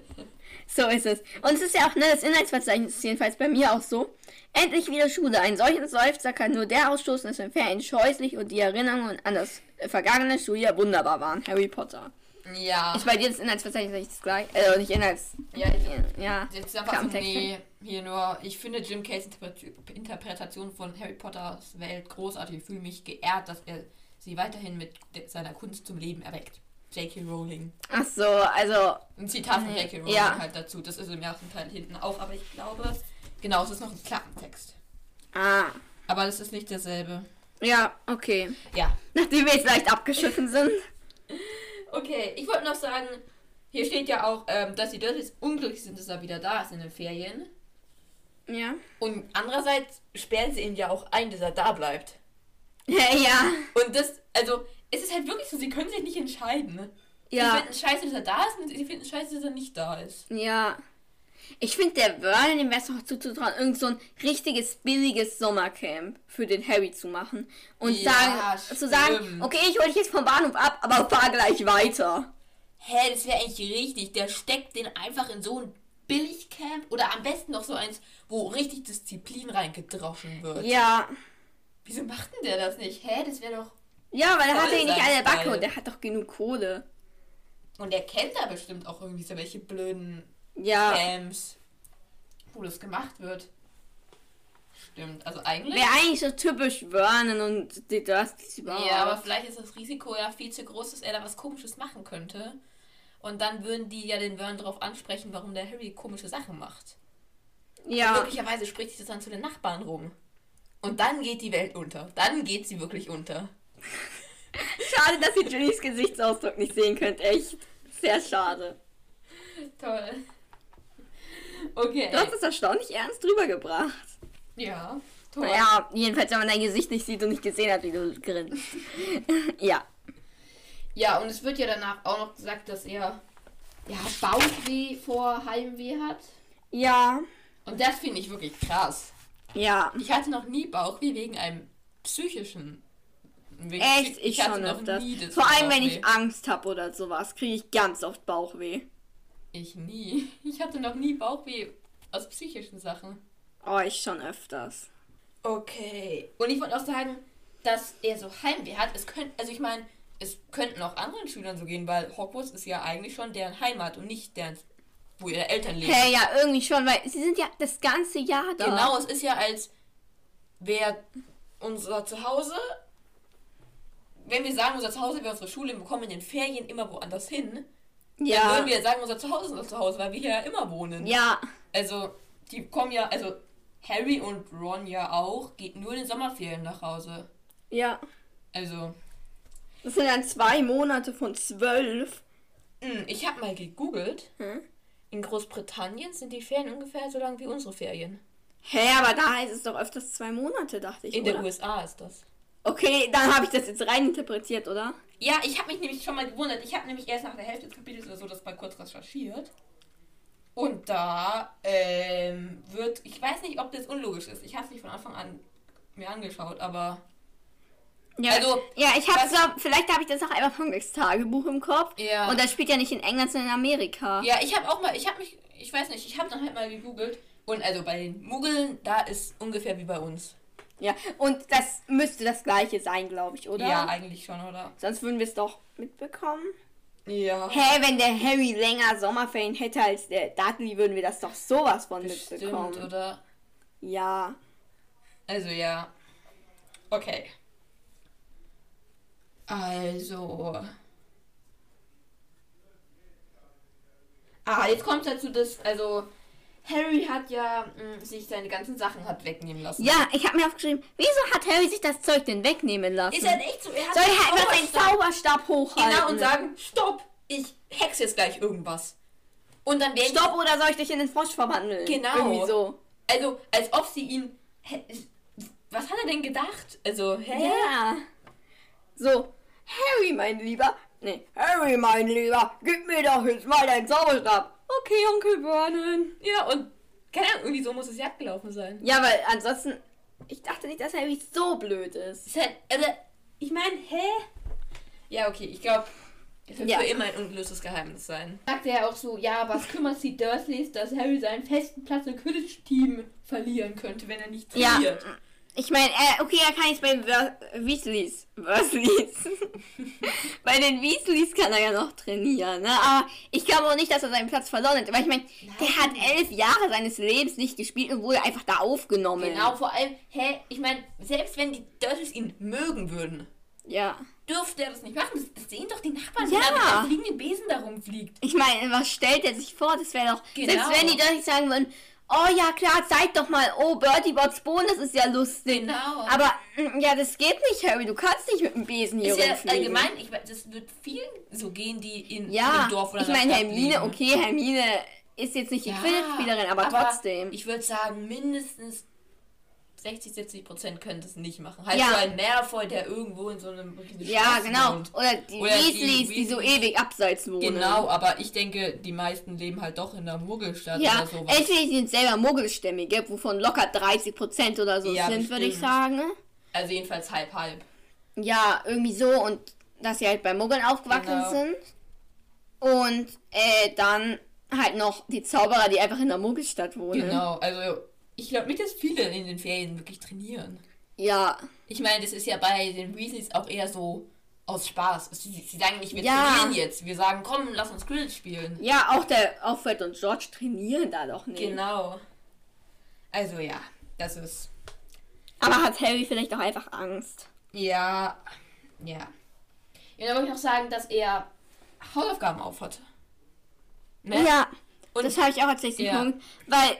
*laughs* so ist es. Und es ist ja auch, ne, das Inhaltsverzeichnis ist jedenfalls bei mir auch so. Endlich wieder Schule. Einen solchen Seufzer kann nur der ausstoßen, dass in Ferien scheußlich und die Erinnerungen an das vergangene Schuljahr wunderbar waren. Harry Potter. Ja. Ist bei dir das Inhaltsverzeichnis nicht das gleiche? Äh, nicht Inhalts... Ja, ich, Ja. jetzt ist einfach so, nee, hier nur, ich finde Jim Cays Interpret- Interpretation von Harry Potters Welt großartig. Ich fühle mich geehrt, dass er sie weiterhin mit seiner Kunst zum Leben erweckt. J.K. Rowling. Ach so, also... Ein Zitat von J.K. Rowling ja. halt dazu. Das ist im ersten Teil hinten auch, aber ich glaube, genau, es ist noch ein Klappentext. Ah. Aber das ist nicht derselbe. Ja, okay. Ja. Nachdem wir jetzt leicht abgeschiffen sind. *laughs* Okay, ich wollte noch sagen, hier steht ja auch, ähm, dass die Dursleys unglücklich sind, dass er wieder da ist in den Ferien. Ja. Und andererseits sperren sie ihn ja auch ein, dass er da bleibt. Ja, ja. Und das, also, es ist halt wirklich so, sie können sich nicht entscheiden. Sie Ja. finden scheiße, dass er da ist und sie finden scheiße, dass er nicht da ist. Ja. Ich finde, der Vernon, dem wäre es auch zuzutrauen, irgend so ein richtiges, billiges Sommercamp für den Harry zu machen. Und Ja, sagen, zu sagen, okay, ich hole dich jetzt vom Bahnhof ab, aber fahr gleich weiter. Hä, das wäre eigentlich richtig. Der steckt den einfach in so ein Billigcamp oder am besten noch so eins, wo richtig Disziplin reingedroschen wird. Ja. Wieso macht denn der das nicht? Hä, das wäre doch. Ja, weil er hat ja nicht eine Backe und der hat doch genug Kohle. Und der kennt da bestimmt auch irgendwie so welche blöden Ja. Camps, wo das gemacht wird. Stimmt, also eigentlich. Wäre eigentlich so typisch Vernon und die Dursleys überhaupt. Ja, aber vielleicht ist das Risiko ja viel zu groß, dass er da was Komisches machen könnte. Und dann würden die ja den Vernon darauf ansprechen, warum der Harry komische Sachen macht. ja. Möglicherweise spricht sich das dann zu den Nachbarn rum. Und dann geht die Welt unter. Dann geht sie wirklich unter. *laughs* Schade, dass ihr Julies Gesichtsausdruck nicht sehen könnt. Echt. Sehr schade. Toll. Okay. Du hast es erstaunlich ernst rübergebracht. Ja, toll. Naja, jedenfalls, wenn man dein Gesicht nicht sieht und nicht gesehen hat, wie du grinst. *laughs* ja. Ja, und es wird ja danach auch noch gesagt, dass er ja, Bauchweh vor Heimweh hat. Ja. Und das finde ich wirklich krass. Ja. Ich hatte noch nie Bauchweh wegen einem psychischen. Wegen, Echt, ich hatte schon noch nie das Vor allem, wenn Bauchweh. ich Angst habe oder sowas, kriege ich ganz oft Bauchweh. Ich nie. *laughs* Ich hatte noch nie Bauchweh aus psychischen Sachen. Oh, ich schon öfters. Okay. Und ich wollte auch sagen, dass er so Heimweh hat. Es könnte, also ich meine, es könnten auch anderen Schülern so gehen, weil Hogwarts ist ja eigentlich schon deren Heimat und nicht deren, wo ihre Eltern leben. Hey, ja, irgendwie schon, weil sie sind ja das ganze Jahr da. Genau, es ist ja als wäre unser Zuhause, wenn wir sagen, unser Zuhause wäre unsere Schule, wir kommen in den Ferien immer woanders hin, dann Ja. würden wir sagen, unser Zuhause ist unser Zuhause, weil wir hier ja immer wohnen. Ja. Also, die kommen ja, also Harry und Ron ja auch, geht nur in den Sommerferien nach Hause. Ja. Also, Das sind dann zwei Monate von zwölf. mh, ich habe mal gegoogelt. Hm? In Großbritannien sind die Ferien ungefähr so lang wie unsere Ferien. Hä, aber da heißt es doch öfters zwei Monate, dachte ich. In oder? den USA ist das. Okay, dann habe ich das jetzt rein interpretiert, oder? Ja, ich habe mich nämlich schon mal gewundert. Ich habe nämlich erst nach der Hälfte des Kapitels oder so das mal kurz recherchiert. Und da ähm, wird, ich weiß nicht, ob das unlogisch ist. Ich habe es nicht von Anfang an mir angeschaut, aber Ja, Also, ja, ich habe glaub, vielleicht habe ich das auch einfach von Gregs Tagebuch im Kopf. Ja. Und das spielt ja nicht in England, sondern in Amerika. ja, ich habe auch mal, ich habe mich, ich weiß nicht, ich habe dann halt mal gegoogelt und also bei den Muggeln, da ist ungefähr wie bei uns. Ja, und das müsste das gleiche sein, glaube ich, oder? Ja, eigentlich schon, oder? Sonst würden wir es doch mitbekommen. Ja. Hä, wenn der Harry länger Sommerferien hätte als der Dudley, würden wir das doch sowas von mitbekommen. Stimmt, oder? Ja. Also ja. Okay. Also. Ah, jetzt kommt dazu, dass, also, Harry hat ja mh, sich seine ganzen Sachen hat wegnehmen lassen. Ja, ich habe mir aufgeschrieben, wieso hat Harry sich das Zeug denn wegnehmen lassen? Ist halt echt so. Er hat Soll er einfach seinen Zauberstab- hochhalten? Genau, und sagen, stopp, ich hexe jetzt gleich irgendwas. Und dann werden Stopp oder soll ich dich in den Frosch verwandeln? Genau. Irgendwie so. Also, als ob sie ihn. Was hat er denn gedacht? Also, hä? Ja. So, Harry, mein Lieber. Nee, Harry, mein Lieber, gib mir doch jetzt mal deinen Zauberstab. Okay, Onkel Vernon. Ja, und keine Ahnung, irgendwie so muss es ja abgelaufen sein. Ja, weil ansonsten Ich dachte nicht, dass Harry so blöd ist. Ist halt, also, ich meine, hä? Ja, okay, ich glaube, es wird Ja. für immer ein ungelöstes Geheimnis sein. Sagt er auch so, ja, was kümmert die Dursleys, dass Harry seinen festen Platz im Quidditch-Team Verlieren könnte, wenn er nicht Ja. Ich meine, äh, okay, er kann jetzt bei Weasleys. Weasleys. *laughs* bei den Weasleys kann er ja noch trainieren, ne? Aber ich glaube auch nicht, dass er seinen Platz verloren hat. Weil ich meine, der hat elf Jahre seines Lebens nicht gespielt und wurde einfach da aufgenommen. Genau, vor allem, hä, ich meine, selbst wenn die Dursleys ihn mögen würden, Ja. dürfte er das nicht machen. Das, das sehen doch die Nachbarn, Ja. wenn er mit einem fliegenden Besen da rumfliegt. Ich meine, was stellt er sich vor? Das wäre doch. Genau. Selbst wenn die Dursleys sagen würden, oh ja klar, zeig doch mal, oh Bertie Bots Bohnen, das ist ja lustig. Genau. Aber mm, ja, das geht nicht, Harry. Du kannst nicht mit dem Besen hier Ist ja allgemein, ich, das wird vielen so gehen, die in, Ja, dem Dorf oder ich meine, Hermine, leben. okay, Hermine ist jetzt nicht die Ja, Quidditch-Spielerin, aber, trotzdem. Ich würde sagen, mindestens 60, 70 Prozent können das nicht machen. Halt Ja. so ein Malfoy, der irgendwo in so einem ja, genau. wohnt. Oder die Oder die Weasleys, die, so Weasleys. ewig abseits wohnen. Genau, aber ich denke, die meisten leben halt doch in der Muggelstadt Ja, oder sowas. entweder die sind selber Muggelstämmige, wovon locker 30% oder so Ja, sind, würde ich sagen. Also jedenfalls halb halb. Ja, irgendwie so und dass sie halt bei Muggeln aufgewachsen Genau. sind. Und äh, dann halt noch die Zauberer, die einfach in der Muggelstadt wohnen. Genau, also ich glaube nicht, dass viele in den Ferien wirklich trainieren. Ja, Ich meine, das ist ja bei den Weasleys auch eher so aus Spaß. Sie, sie sagen nicht, wir Ja. trainieren jetzt. Wir sagen, komm, lass uns Quidditch spielen. ja, auch der auch Fred und George trainieren da doch nicht. Genau. Also ja, das ist. Aber hat Harry vielleicht auch einfach Angst? Ja. Ja. Ja, dann würde ich noch sagen, dass er Hausaufgaben aufhat. Ne? Ja, Und- das habe ich auch als nächsten Ja. Punkt. Weil,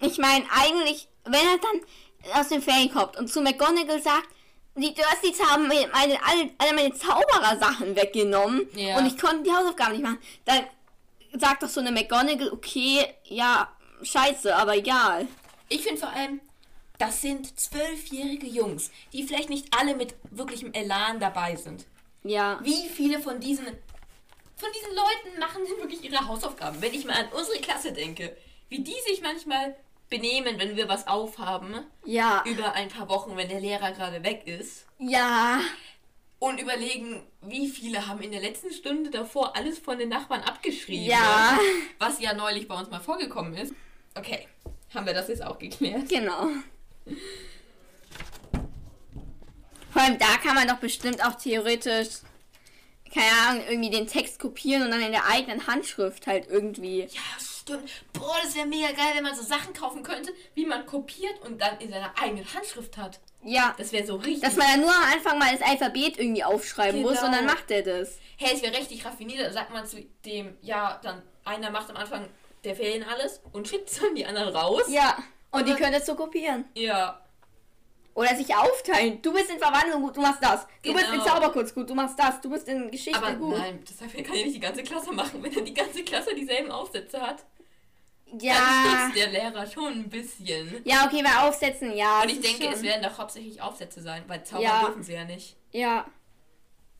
ich meine, eigentlich, wenn er dann aus dem Ferien kommt und zu McGonagall sagt, die Dursleys haben mir meine, alle, alle meine Zauberer-Sachen weggenommen Ja. und ich konnte die Hausaufgaben nicht machen, dann sagt doch so eine McGonagall, okay, ja, scheiße, aber egal. Ich finde vor allem, das sind zwölfjährige Jungs, die vielleicht nicht alle mit wirklichem Elan dabei sind. Ja. Wie viele von diesen von diesen Leuten machen denn wirklich ihre Hausaufgaben? Wenn ich mal an unsere Klasse denke, wie die sich manchmal benehmen, wenn wir was aufhaben, Ja. über ein paar Wochen, wenn der Lehrer gerade weg ist. Ja. Und überlegen, wie viele haben in der letzten Stunde davor alles von den Nachbarn abgeschrieben. Ja. Was ja neulich bei uns mal vorgekommen ist. Okay, haben wir das jetzt auch geklärt. Genau. Vor allem da kann man doch bestimmt auch theoretisch, keine Ahnung, irgendwie den Text kopieren und dann in der eigenen Handschrift halt irgendwie. Ja, stimmt. Boah, das wäre mega geil, wenn man so Sachen kaufen könnte, wie man kopiert und dann in seiner eigenen Handschrift hat. Ja. Das wäre so richtig. Dass man dann nur am Anfang mal das Alphabet irgendwie aufschreiben muss Genau. und dann macht er das. hey, es wäre richtig raffiniert. Dann sagt man zu dem, ja, dann einer macht am Anfang der Ferien alles und schickt dann die anderen raus. Ja. Und die dann- können das so kopieren. Ja. Oder sich aufteilen. Du bist in Verwandlung gut, du machst das. Du bist in Genau. Zauberkunst gut, du machst das. Du bist in Geschichte Aber gut. nein, das kann ja nicht die ganze Klasse machen, wenn dann die ganze Klasse dieselben Aufsätze hat. Ja. stutzt der Lehrer schon ein bisschen. Ja, okay, bei Aufsätzen, ja. Und ich das denke, schon- es werden doch hauptsächlich Aufsätze sein, weil Zauber Ja. dürfen sie ja nicht. Ja.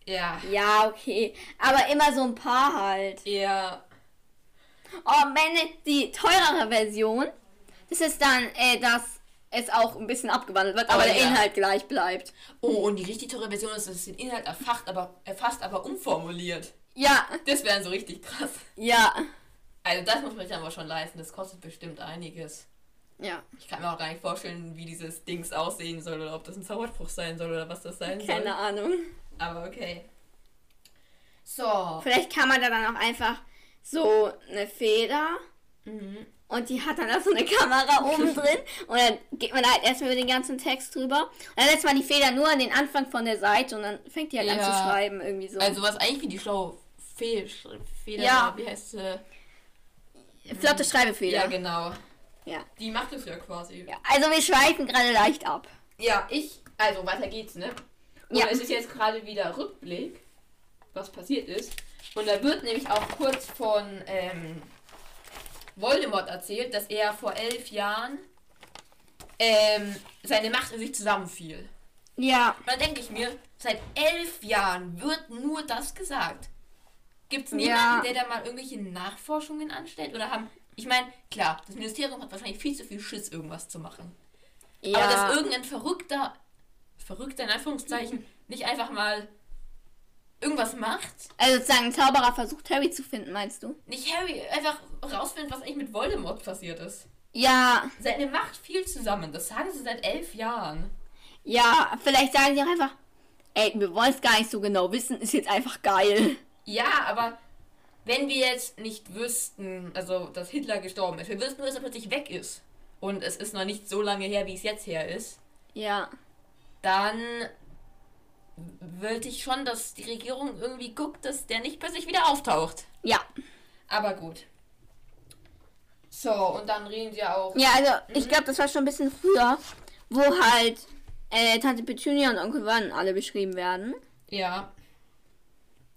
Ja. Ja, okay. Aber immer so ein paar halt. Ja. Oh, wenn die teurere Version, das ist dann, äh, dass es auch ein bisschen abgewandelt wird, aber Oh, der ja. Inhalt gleich bleibt. Oh, und die richtig teure Version ist, dass es den Inhalt erfacht, aber, erfasst, aber umformuliert. Ja, Das wäre so richtig krass. ja, Also das muss man sich aber schon leisten. Das kostet bestimmt einiges. ja. Ich kann mir auch gar nicht vorstellen, wie dieses Dings aussehen soll oder ob das ein Zauberspruch sein soll oder was das sein Keine soll. Ahnung. Aber okay. So. Vielleicht kann man da dann auch einfach so eine Feder Mhm. und die hat dann da so eine Kamera *laughs* oben drin und dann geht man halt erstmal über den ganzen Text drüber und dann setzt man die Feder nur an den Anfang von der Seite und dann fängt die halt an Ja. zu schreiben irgendwie so. Also was eigentlich wie die schlaue Fe Feder, Ja. wie heißt sie? Flotte Schreibefeder. Ja, genau. Ja. Die macht es ja quasi. ja. Also wir schweifen gerade leicht ab. Ja, ich, also weiter geht's, ne? Und Ja. es ist jetzt gerade wieder Rückblick, was passiert ist. Und da wird nämlich auch kurz von ähm, Voldemort erzählt, dass er vor elf Jahren ähm, seine Macht in sich zusammenfiel. Ja. Und dann denke ich mir, seit elf Jahren wird nur das gesagt. Gibt es niemanden, Ja. der da mal irgendwelche Nachforschungen anstellt? Oder haben, ich meine, klar, das Ministerium hat wahrscheinlich viel zu viel Schiss, irgendwas zu machen. Ja. Aber dass irgendein verrückter, verrückter in Anführungszeichen, nicht einfach mal irgendwas macht. Also sozusagen ein Zauberer versucht Harry zu finden, meinst du? Nicht Harry einfach rausfindet, was eigentlich mit Voldemort passiert ist. Ja, Seine Macht fiel zusammen. Das sagen sie seit elf Jahren. ja, vielleicht sagen sie auch einfach, ey, wir wollen es gar nicht so genau wissen, ist jetzt einfach geil. Ja, aber wenn wir jetzt nicht wüssten, also dass Hitler gestorben ist, wir wüssten nur, dass er plötzlich weg ist. Und es ist noch nicht so lange her, wie es jetzt her ist. Ja. dann wollte ich schon, dass die Regierung irgendwie guckt, dass der nicht plötzlich wieder auftaucht. Ja. Aber gut. So, und dann reden sie auch. Ja, also ich glaube, das war schon ein bisschen früher, wo halt äh, Tante Petunia und Onkel Van alle beschrieben werden. Ja.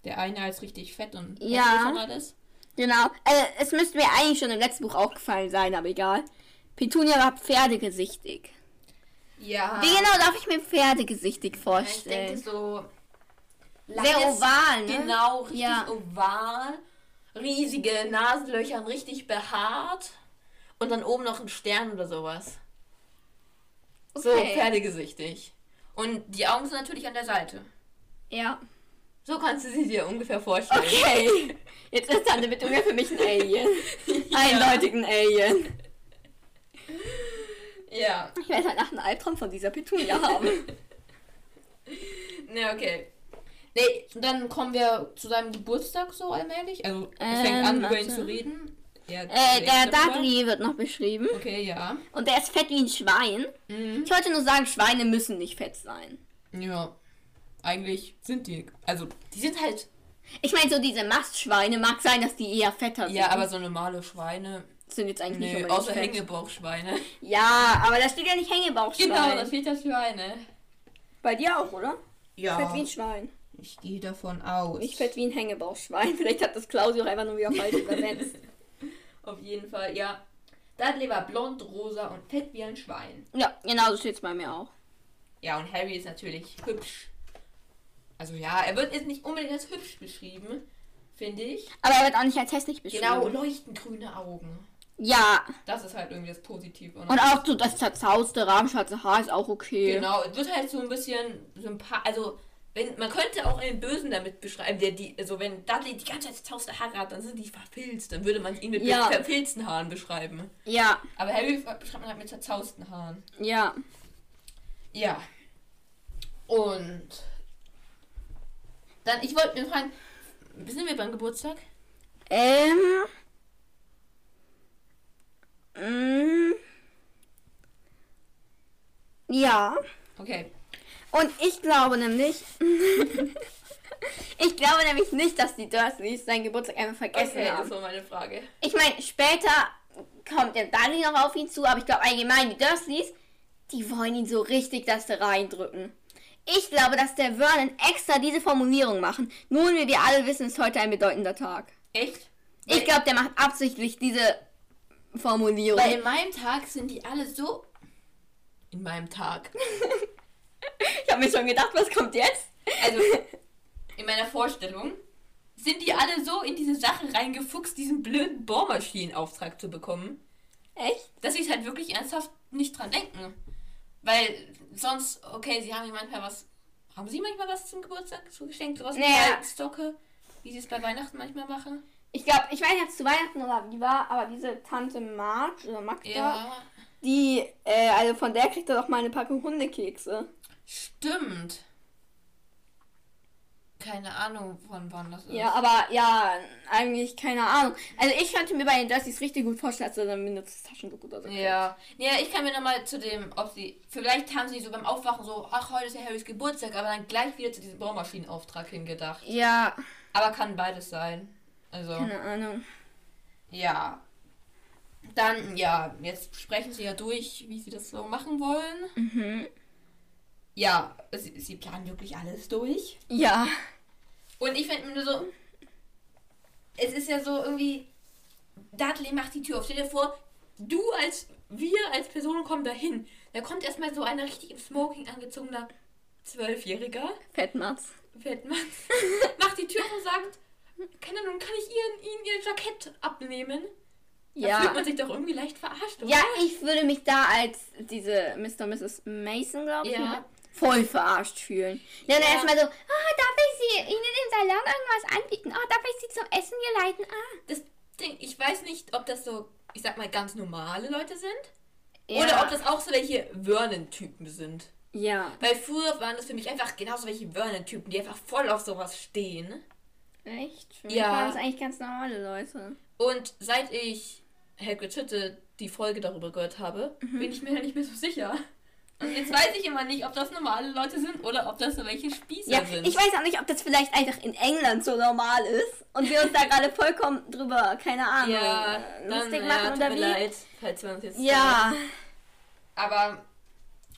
Der eine als richtig fett und Ja. und alles. Genau. Äh, es müsste mir eigentlich schon im letzten Buch aufgefallen sein, aber egal. Petunia war pferdegesichtig. Ja. Wie genau darf ich mir pferdegesichtig ich denke vorstellen? so. Sehr oval, ne? Genau, richtig Ja. oval. Riesige Nasenlöcher, richtig behaart. Und dann oben noch ein Stern oder sowas. So Okay. pferdegesichtig. Und die Augen sind natürlich an der Seite. Ja. So kannst du sie dir ungefähr vorstellen. Okay. Jetzt ist Tante Petunia für mich ein Alien. *laughs* Eindeutig ein Alien. Ja. Ich werde halt nach einem Albtraum von dieser Petunia haben. *laughs* Ne, okay. Nee, dann kommen wir zu seinem Geburtstag so allmählich. Also, fängt Ähm, an, über ihn zu reden. Er Äh, der. Dudley wird noch beschrieben. Okay, ja. Und der ist fett wie ein Schwein. Mhm. Ich wollte nur sagen, Schweine müssen nicht fett sein. Ja. Eigentlich sind die. Also, die sind halt. Ich meine, so diese Mastschweine mag sein, dass die eher fetter sind. Ja, aber so normale Schweine. sind jetzt eigentlich nicht Nee, unbedingt außer fett. Hängebauchschweine. Ja, aber da steht ja nicht Hängebauchschwein. Genau, da steht das Schweine. Bei dir auch, oder? Ja. Fett wie ein Schwein. Ich gehe davon aus. Nicht fett wie ein Hängebauchschwein. *laughs* Vielleicht hat das Klausi auch einfach nur wieder falsch übersetzt. *laughs* Auf jeden Fall, ja. Dudley war blond, rosa und fett wie ein Schwein. Ja, genau so steht es bei mir auch. Ja, und Harry ist natürlich hübsch. Also ja, er wird jetzt nicht unbedingt als hübsch beschrieben, finde ich. Aber er wird auch nicht als hässlich beschrieben. Genau, leuchtend grüne Augen. Ja, Das ist halt irgendwie das Positive. und auch so das zerzauste, rahmschwarze Haar ist auch okay. Genau, es wird halt so ein bisschen sympathisch. Also, wenn, man könnte auch einen Bösen damit beschreiben, der die, also wenn Dudley die ganze Zeit zerzauste Haare hat, dann sind die verfilzt. Dann würde man ihn mit Ja. verfilzten Haaren beschreiben. Ja, Aber Harry beschreibt man halt mit zerzausten Haaren. ja. Ja. Und dann, ich wollte mir fragen, sind wir beim Geburtstag? Ähm. Mm, ja. Okay. Und ich glaube nämlich. *laughs* ich glaube nämlich nicht, dass die Dursleys seinen Geburtstag einfach vergessen Okay, das haben. war meine Frage. Ich meine, später kommt der Dudley noch auf ihn zu, aber ich glaube allgemein, die Dursleys, die wollen ihn so richtig das da reindrücken. Ich glaube, dass der Vernon extra diese Formulierung machen. Nun, wie wir alle wissen, ist heute ein bedeutender Tag. Echt? Ich glaube, der macht absichtlich diese Formulierung. Weil in meinem Tag sind die alle so. In meinem Tag. *laughs* ich habe mir schon gedacht, was kommt jetzt? Also, *laughs* in meiner Vorstellung sind die alle so in diese Sache reingefuchst, diesen blöden Bohrmaschinenauftrag zu bekommen, Echt? dass sie es halt wirklich ernsthaft nicht dran denken. Weil sonst, okay, sie haben ja manchmal was. Haben sie manchmal was zum Geburtstag zugeschenkt? Sowas Naja. wie Stocke, wie sie es bei Weihnachten manchmal machen? Ich glaube, ich weiß nicht, ob es zu Weihnachten oder wie war, aber diese Tante Marge oder Magda, Ja, die, äh, also von der kriegt er doch mal eine Packung Hundekekse. stimmt. Keine Ahnung, von wann das ist. Ja, aber ja, eigentlich keine Ahnung. Also ich könnte mir bei den Dursleys richtig gut vorstellen, dass er dann benutzt Taschentuch oder so. Ja. ja, ich kann mir nochmal zu dem, ob sie, vielleicht haben sie so beim Aufwachen so, ach, heute ist ja Harrys Geburtstag, aber dann gleich wieder zu diesem Bohrmaschinenauftrag hingedacht. Ja, Aber kann beides sein. Also, keine Ahnung. ja. Dann, ja, jetzt sprechen sie ja durch, wie sie das so machen wollen. Mhm. Ja, sie, sie planen wirklich alles durch. Ja. Und ich finde nur so, es ist ja so irgendwie, Dudley macht die Tür auf. Stell dir vor, du als, wir als Person kommen dahin. Da kommt erstmal so ein richtig im Smoking angezogener Zwölfjähriger, Fettmatz. Fettmann, *laughs* macht die Tür auf und sagt, kann, nun kann ich ihren, ihnen ihr Jackett abnehmen. Da Ja. fühlt man sich doch irgendwie leicht verarscht, oder? Ja, ich würde mich da als diese Mr. und Mrs. Mason, glaube ich, Ja. Voll verarscht fühlen. Dann Ja. erstmal so, ah, darf ich sie Ihnen im Salon irgendwas anbieten? Ah, darf ich sie zum Essen geleiten? Ah. Das Ding, ich weiß nicht, ob das so, ich sag mal, ganz normale Leute sind. Ja. Oder ob das auch so welche Vernon-Typen sind. Ja. Weil früher waren das für mich einfach genauso welche Vernon-Typen, die einfach voll auf sowas stehen. Echt? Für Ja. waren das eigentlich ganz normale Leute. Und seit ich Hagrid's Hütte die Folge darüber gehört habe, Mhm. bin ich mir halt nicht mehr so sicher. Und jetzt weiß ich immer nicht, ob das normale Leute sind oder ob das so welche Spießer Ja, sind. ich weiß auch nicht, ob das vielleicht einfach in England so normal ist und wir uns da gerade vollkommen drüber, keine Ahnung, ja, äh, dann, lustig ja, machen tut oder mir wie. leid, falls wir uns jetzt Ja, Aber,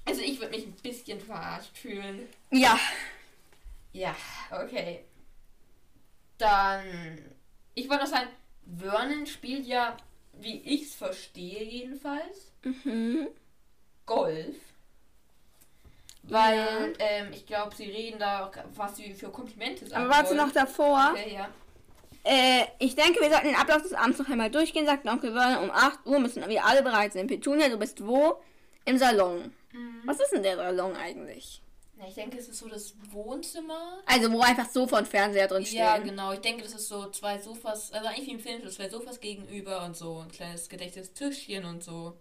also ich würde mich ein bisschen verarscht fühlen. ja. Ja, okay. Dann, ich wollte noch sagen, Vernon spielt ja, wie ich es verstehe jedenfalls, Mhm. Golf. Weil, ähm, ich glaube, sie reden da, auch, was sie für Komplimente sagen Aber warte noch davor. Okay, ja. Äh, ich denke, wir sollten den Ablauf des Abends noch einmal durchgehen, sagt Onkel Vernon. Um 8 Uhr müssen wir alle bereit sein. Petunia, du bist wo? Im Salon. Was ist denn der Salon eigentlich? Na, ich denke, es ist so das Wohnzimmer. Also, wo einfach Sofa und Fernseher drin stehen. Ja, genau. Ich denke, das ist so zwei Sofas, also eigentlich wie im Film, so zwei Sofas gegenüber und so ein kleines gedecktes Tischchen und so.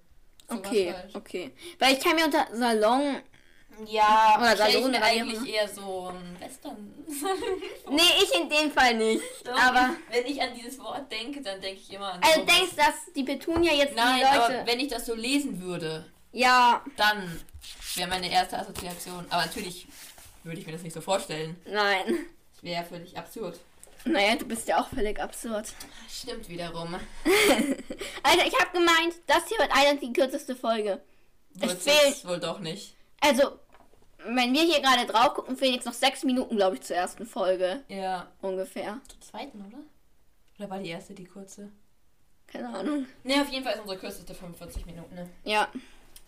Sowas Okay, halt. okay. Weil ich kann mir unter Salon. Ja, Oder Salon oder eigentlich immer. eher so ein Western. *laughs* Nee, ich in dem Fall nicht. Doch, Aber. wenn ich an dieses Wort denke, dann denke ich immer an. Also sowas. denkst, dass die Petunia jetzt Nein, die Leute. aber wenn ich das so lesen würde, Ja, dann wäre meine erste Assoziation. Aber natürlich würde ich mir das nicht so vorstellen. nein. Das wäre völlig absurd. Naja, du bist ja auch völlig absurd. Stimmt wiederum. *laughs* Alter, ich habe gemeint, das hier wird eigentlich die kürzeste Folge. Es Wird's fehlt- wohl doch nicht. Also, wenn wir hier gerade drauf gucken, fehlen jetzt noch sechs Minuten, glaube ich, zur ersten Folge. Ja. Ungefähr. Zur zweiten, oder? Oder war die erste die kurze? Keine Ahnung. Ne, auf jeden Fall ist unsere kürzeste 45 Minuten. Ne? Ja.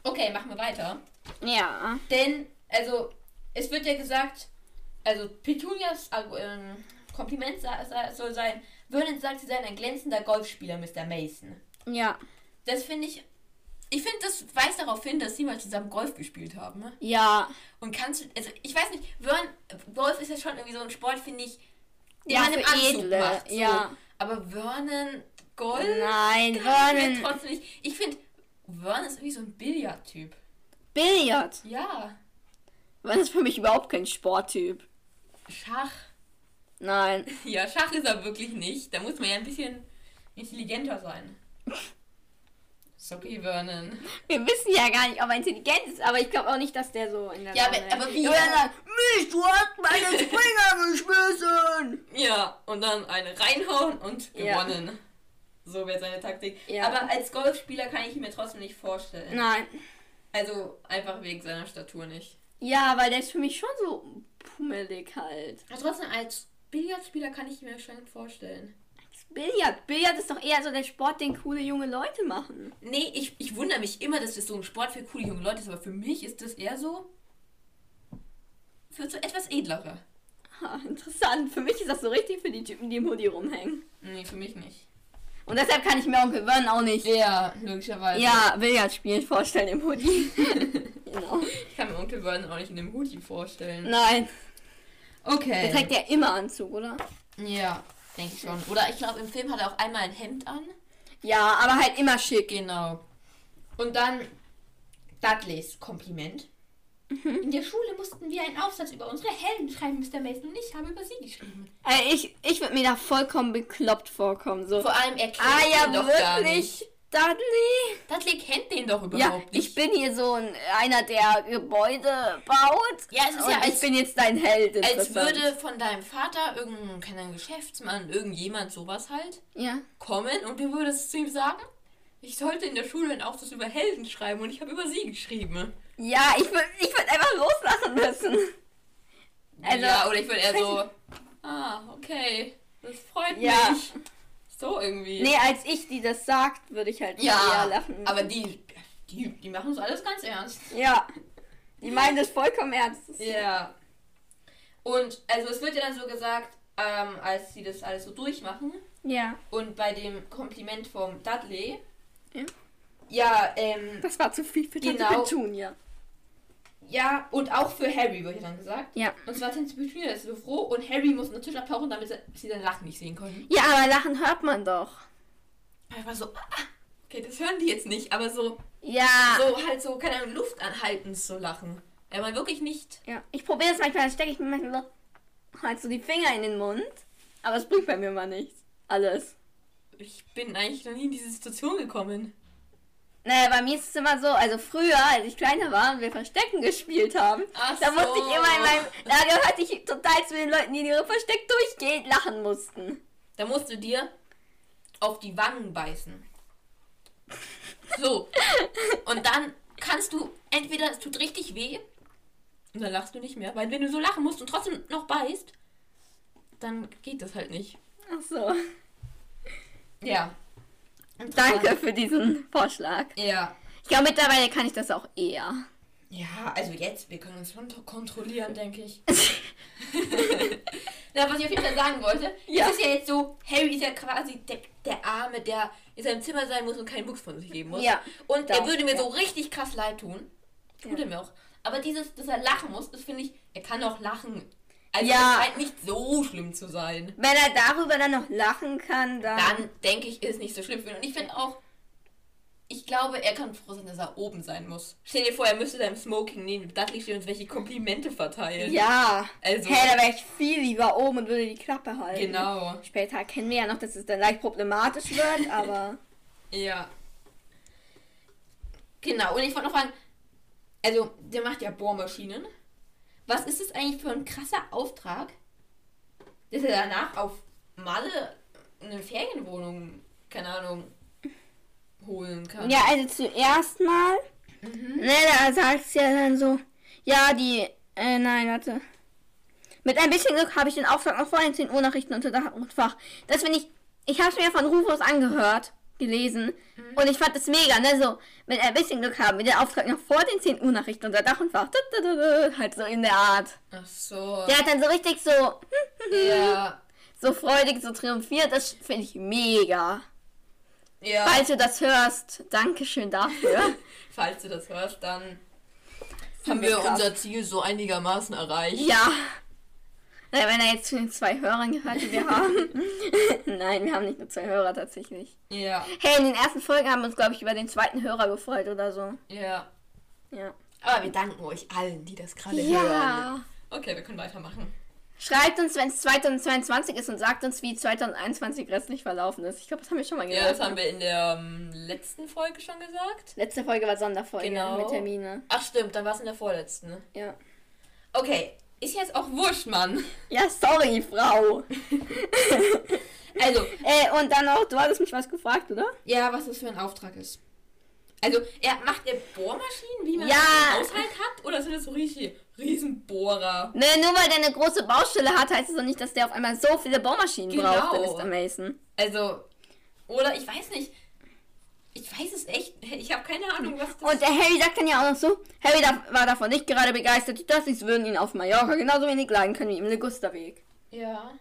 Okay, machen wir weiter. Ja. Denn, also, es wird ja gesagt, also Petunias äh, ähm, Kompliment soll sein, Vernon sagt, sie sei ein glänzender Golfspieler, Mr. Mason. Ja. Das finde ich, ich finde, das weist darauf hin, dass sie mal zusammen Golf gespielt haben. Ne? Ja. Und kannst du, also ich weiß nicht, Vernon, Golf ist ja schon irgendwie so ein Sport, finde ich, den Ja, man im Anzug Edle, macht. So. ja. Aber Vernon, Golf? Nein, Vernon. trotzdem nicht. Ich finde, Vernon ist irgendwie so ein Billardtyp. Billard. Ja. Vernon ist für mich überhaupt kein Sporttyp. Schach. Nein. *laughs* Ja, Schach ist er wirklich nicht. Da muss man ja ein bisschen intelligenter sein. *laughs* Okay, Vernon. Wir wissen ja gar nicht, ob er intelligent ist, aber ich glaube auch nicht, dass der so in der Ja, Laune aber- aber wie- Ja, er sagt, Mich, du hast meine *laughs* Springer geschmissen. Ja, und dann eine reinhauen und Ja. gewonnen. So wäre seine Taktik. Ja. Aber als Golfspieler kann ich ihn mir trotzdem nicht vorstellen. Nein. Also einfach wegen seiner Statur nicht. Ja, weil der ist für mich schon so pummelig halt. Aber trotzdem als Billardspieler kann ich ihn mir schon vorstellen. Billard. Billard ist doch eher so der Sport, den coole junge Leute machen. Nee, ich, ich wundere mich immer, dass das so ein Sport für coole junge Leute ist, aber für mich ist das eher so für so etwas edlere. Ha, interessant. Für mich ist das so richtig für die Typen, die im Hoodie rumhängen. Nee, für mich nicht. Und deshalb kann ich mir Onkel Vernon auch nicht. Ja, logischerweise. Ja, Billard spielen vorstellen im Hoodie. *laughs* genau. Ich kann mir Onkel Vernon auch nicht in dem Hoodie vorstellen. Nein. Der Okay. trägt ja immer Anzug, oder? Ja, denke ich schon. Oder ich glaube, im Film hat er auch einmal ein Hemd an. Ja, aber halt immer schick. Genau. Und dann Dudleys Kompliment. Mhm. In der Schule mussten wir einen Aufsatz über unsere Helden schreiben, Mr. Mason, und ich habe über sie geschrieben. Äh, ich ich würde mir da vollkommen bekloppt vorkommen. So. Vor allem er kennt Ah ja, wirklich? Dudley? Dudley kennt den doch Ja, überhaupt nicht. ich bin hier so ein, einer, der Gebäude baut. Ja, es ist und ja, als- ich bin jetzt dein Held. Als würde von deinem Vater irgendein kein Geschäftsmann, irgendjemand sowas halt Ja. kommen und du würdest zu ihm sagen, ich sollte in der Schule einen Aufsatz über Helden schreiben und ich habe über sie geschrieben. Ja, ich würde ich würd einfach loslachen müssen. Also- ja, oder ich würde eher so, ah, okay, das freut Ja. mich. So irgendwie. Nee, als ich, die das sagt, würde ich halt ja, eher lachen. aber die, die, die machen es alles ganz ernst. Ja. Die meinen das vollkommen ernst. Ja. Und also es wird ja dann so gesagt, ähm, als sie das alles so durchmachen, Ja. Und bei dem Kompliment vom Dudley. Ja. Ja, ähm, Das war zu viel für Genau. Tante Petunia. Ja, und auch für Harry, wird ja dann gesagt. Ja. Und zwar Tante Petunia ist so froh und Harry muss natürlich abtauchen, damit sie- sein Lachen nicht sehen konnten. Ja, aber Lachen hört man doch. Einfach so, ah, okay, das hören die jetzt nicht, aber so, Ja. so halt so, keine Ahnung, Luft anhaltend so lachen. Wenn man wirklich nicht. Ja. Ich probiere es manchmal, dann stecke ich mir manchmal so, halt so die Finger in den Mund. Aber es bringt bei mir mal nichts. Alles. Ich bin eigentlich noch nie in diese Situation gekommen. Naja, bei mir ist es immer so, also früher, als ich kleiner war und wir Verstecken gespielt haben, Ach da musste so. ich immer in meinem, da gehörte ich total zu den Leuten, die in ihre Versteck durchgehend lachen mussten. Da musst du dir auf die Wangen beißen. So. Und dann kannst du entweder es tut richtig weh und dann lachst du nicht mehr, weil wenn du so lachen musst und trotzdem noch beißt, dann geht das halt nicht. Ach so. Ja. Danke für diesen Vorschlag. Ja. Ich glaube, mittlerweile kann ich das auch eher. Ja, also jetzt, wir können uns schon kontrollieren, denke ich. *laughs* *laughs* Na, was ich auf jeden Fall sagen wollte, Ja. ist ja jetzt so, Harry ist ja quasi der, der Arme, der in seinem Zimmer sein muss und keinen Mucks von sich geben muss. Ja, Und er würde mir ja. so richtig krass leid tun. Tut Ja. er mir auch. Aber dieses, dass er lachen muss, das finde ich, er kann auch lachen. Also Ja. es scheint nicht so schlimm zu sein. Wenn er darüber dann noch lachen kann, dann. Dann denke ich, ist es nicht so schlimm für ihn. Und ich finde auch, ich glaube, er kann froh sein, dass er oben sein muss. Stell dir vor, er müsste im Smoking neben Dudley stehen und uns welche Komplimente verteilen. Ja. Also- Hey, da wäre ich viel lieber oben und würde die Klappe halten. Genau. Später kennen wir ja noch, dass es dann leicht problematisch wird, *laughs* aber. Ja. Genau, und ich wollte noch fragen, also der macht ja Bohrmaschinen. Was ist das eigentlich für ein krasser Auftrag, dass er danach auf Malle eine Ferienwohnung, keine Ahnung, holen kann? Ja, also zuerst mal. Ne, da sagt es ja dann so. Ja, die. Äh, nein, warte. Mit ein bisschen Glück habe ich den Auftrag noch vor den 10 Uhr Nachrichten unter Dach und Fach. Das finde ich. Ich habe es mir von Rufus angehört, gelesen. Und ich fand das mega, ne? So, mit ein bisschen Glück haben wir den Auftrag noch vor den 10 Uhr Nachrichten unter Dach und Fach. Halt so in der Art. Ach so. Der hat dann so richtig so. *laughs* Ja. So freudig, so triumphiert. Das finde ich mega. Ja. Falls du das hörst, Dankeschön dafür. *laughs* Falls du das hörst, dann Haben wir krass. unser Ziel so einigermaßen erreicht. Ja. Wenn er jetzt zu den zwei Hörern gehört, die wir haben. *laughs* Nein, wir haben nicht nur zwei Hörer tatsächlich. Ja. Hey, in den ersten Folgen haben wir uns, glaube ich, über den zweiten Hörer gefreut oder so. Ja. Ja. Aber wir danken euch allen, die das gerade hören. Ja. Okay, wir können weitermachen. Schreibt uns, wenn es 2022 ist und sagt uns, wie 2021 restlich verlaufen ist. Ich glaube, das haben wir schon mal Ja, gesagt. das haben wir in der ähm, letzten Folge schon gesagt. Letzte Folge war Sonderfolge Genau. mit Termine. Ach stimmt, dann war es in der vorletzten. ne? Ja. Okay, ist jetzt auch wurscht, Mann. Ja, sorry, Frau. *laughs* Also, Äh, und dann noch, du hattest mich was gefragt, oder? ja, was das für ein Auftrag ist. Also, er macht er Bohrmaschinen, wie man Ja. das im Haushalt hat? Oder sind das so richtig Riesenbohrer? Ne, nur weil der eine große Baustelle hat, heißt es doch nicht, dass der auf einmal so viele Bohrmaschinen Genau. braucht, Mr. Mason. Also, oder ich weiß nicht. Ich weiß es echt. Ich habe keine Ahnung, was das Und der Harry sagt dann ja auch noch so, Harry war davon nicht gerade begeistert, die Dursleys würden ihn auf Mallorca genauso wenig leiden können wie im Ligusterweg. Ja.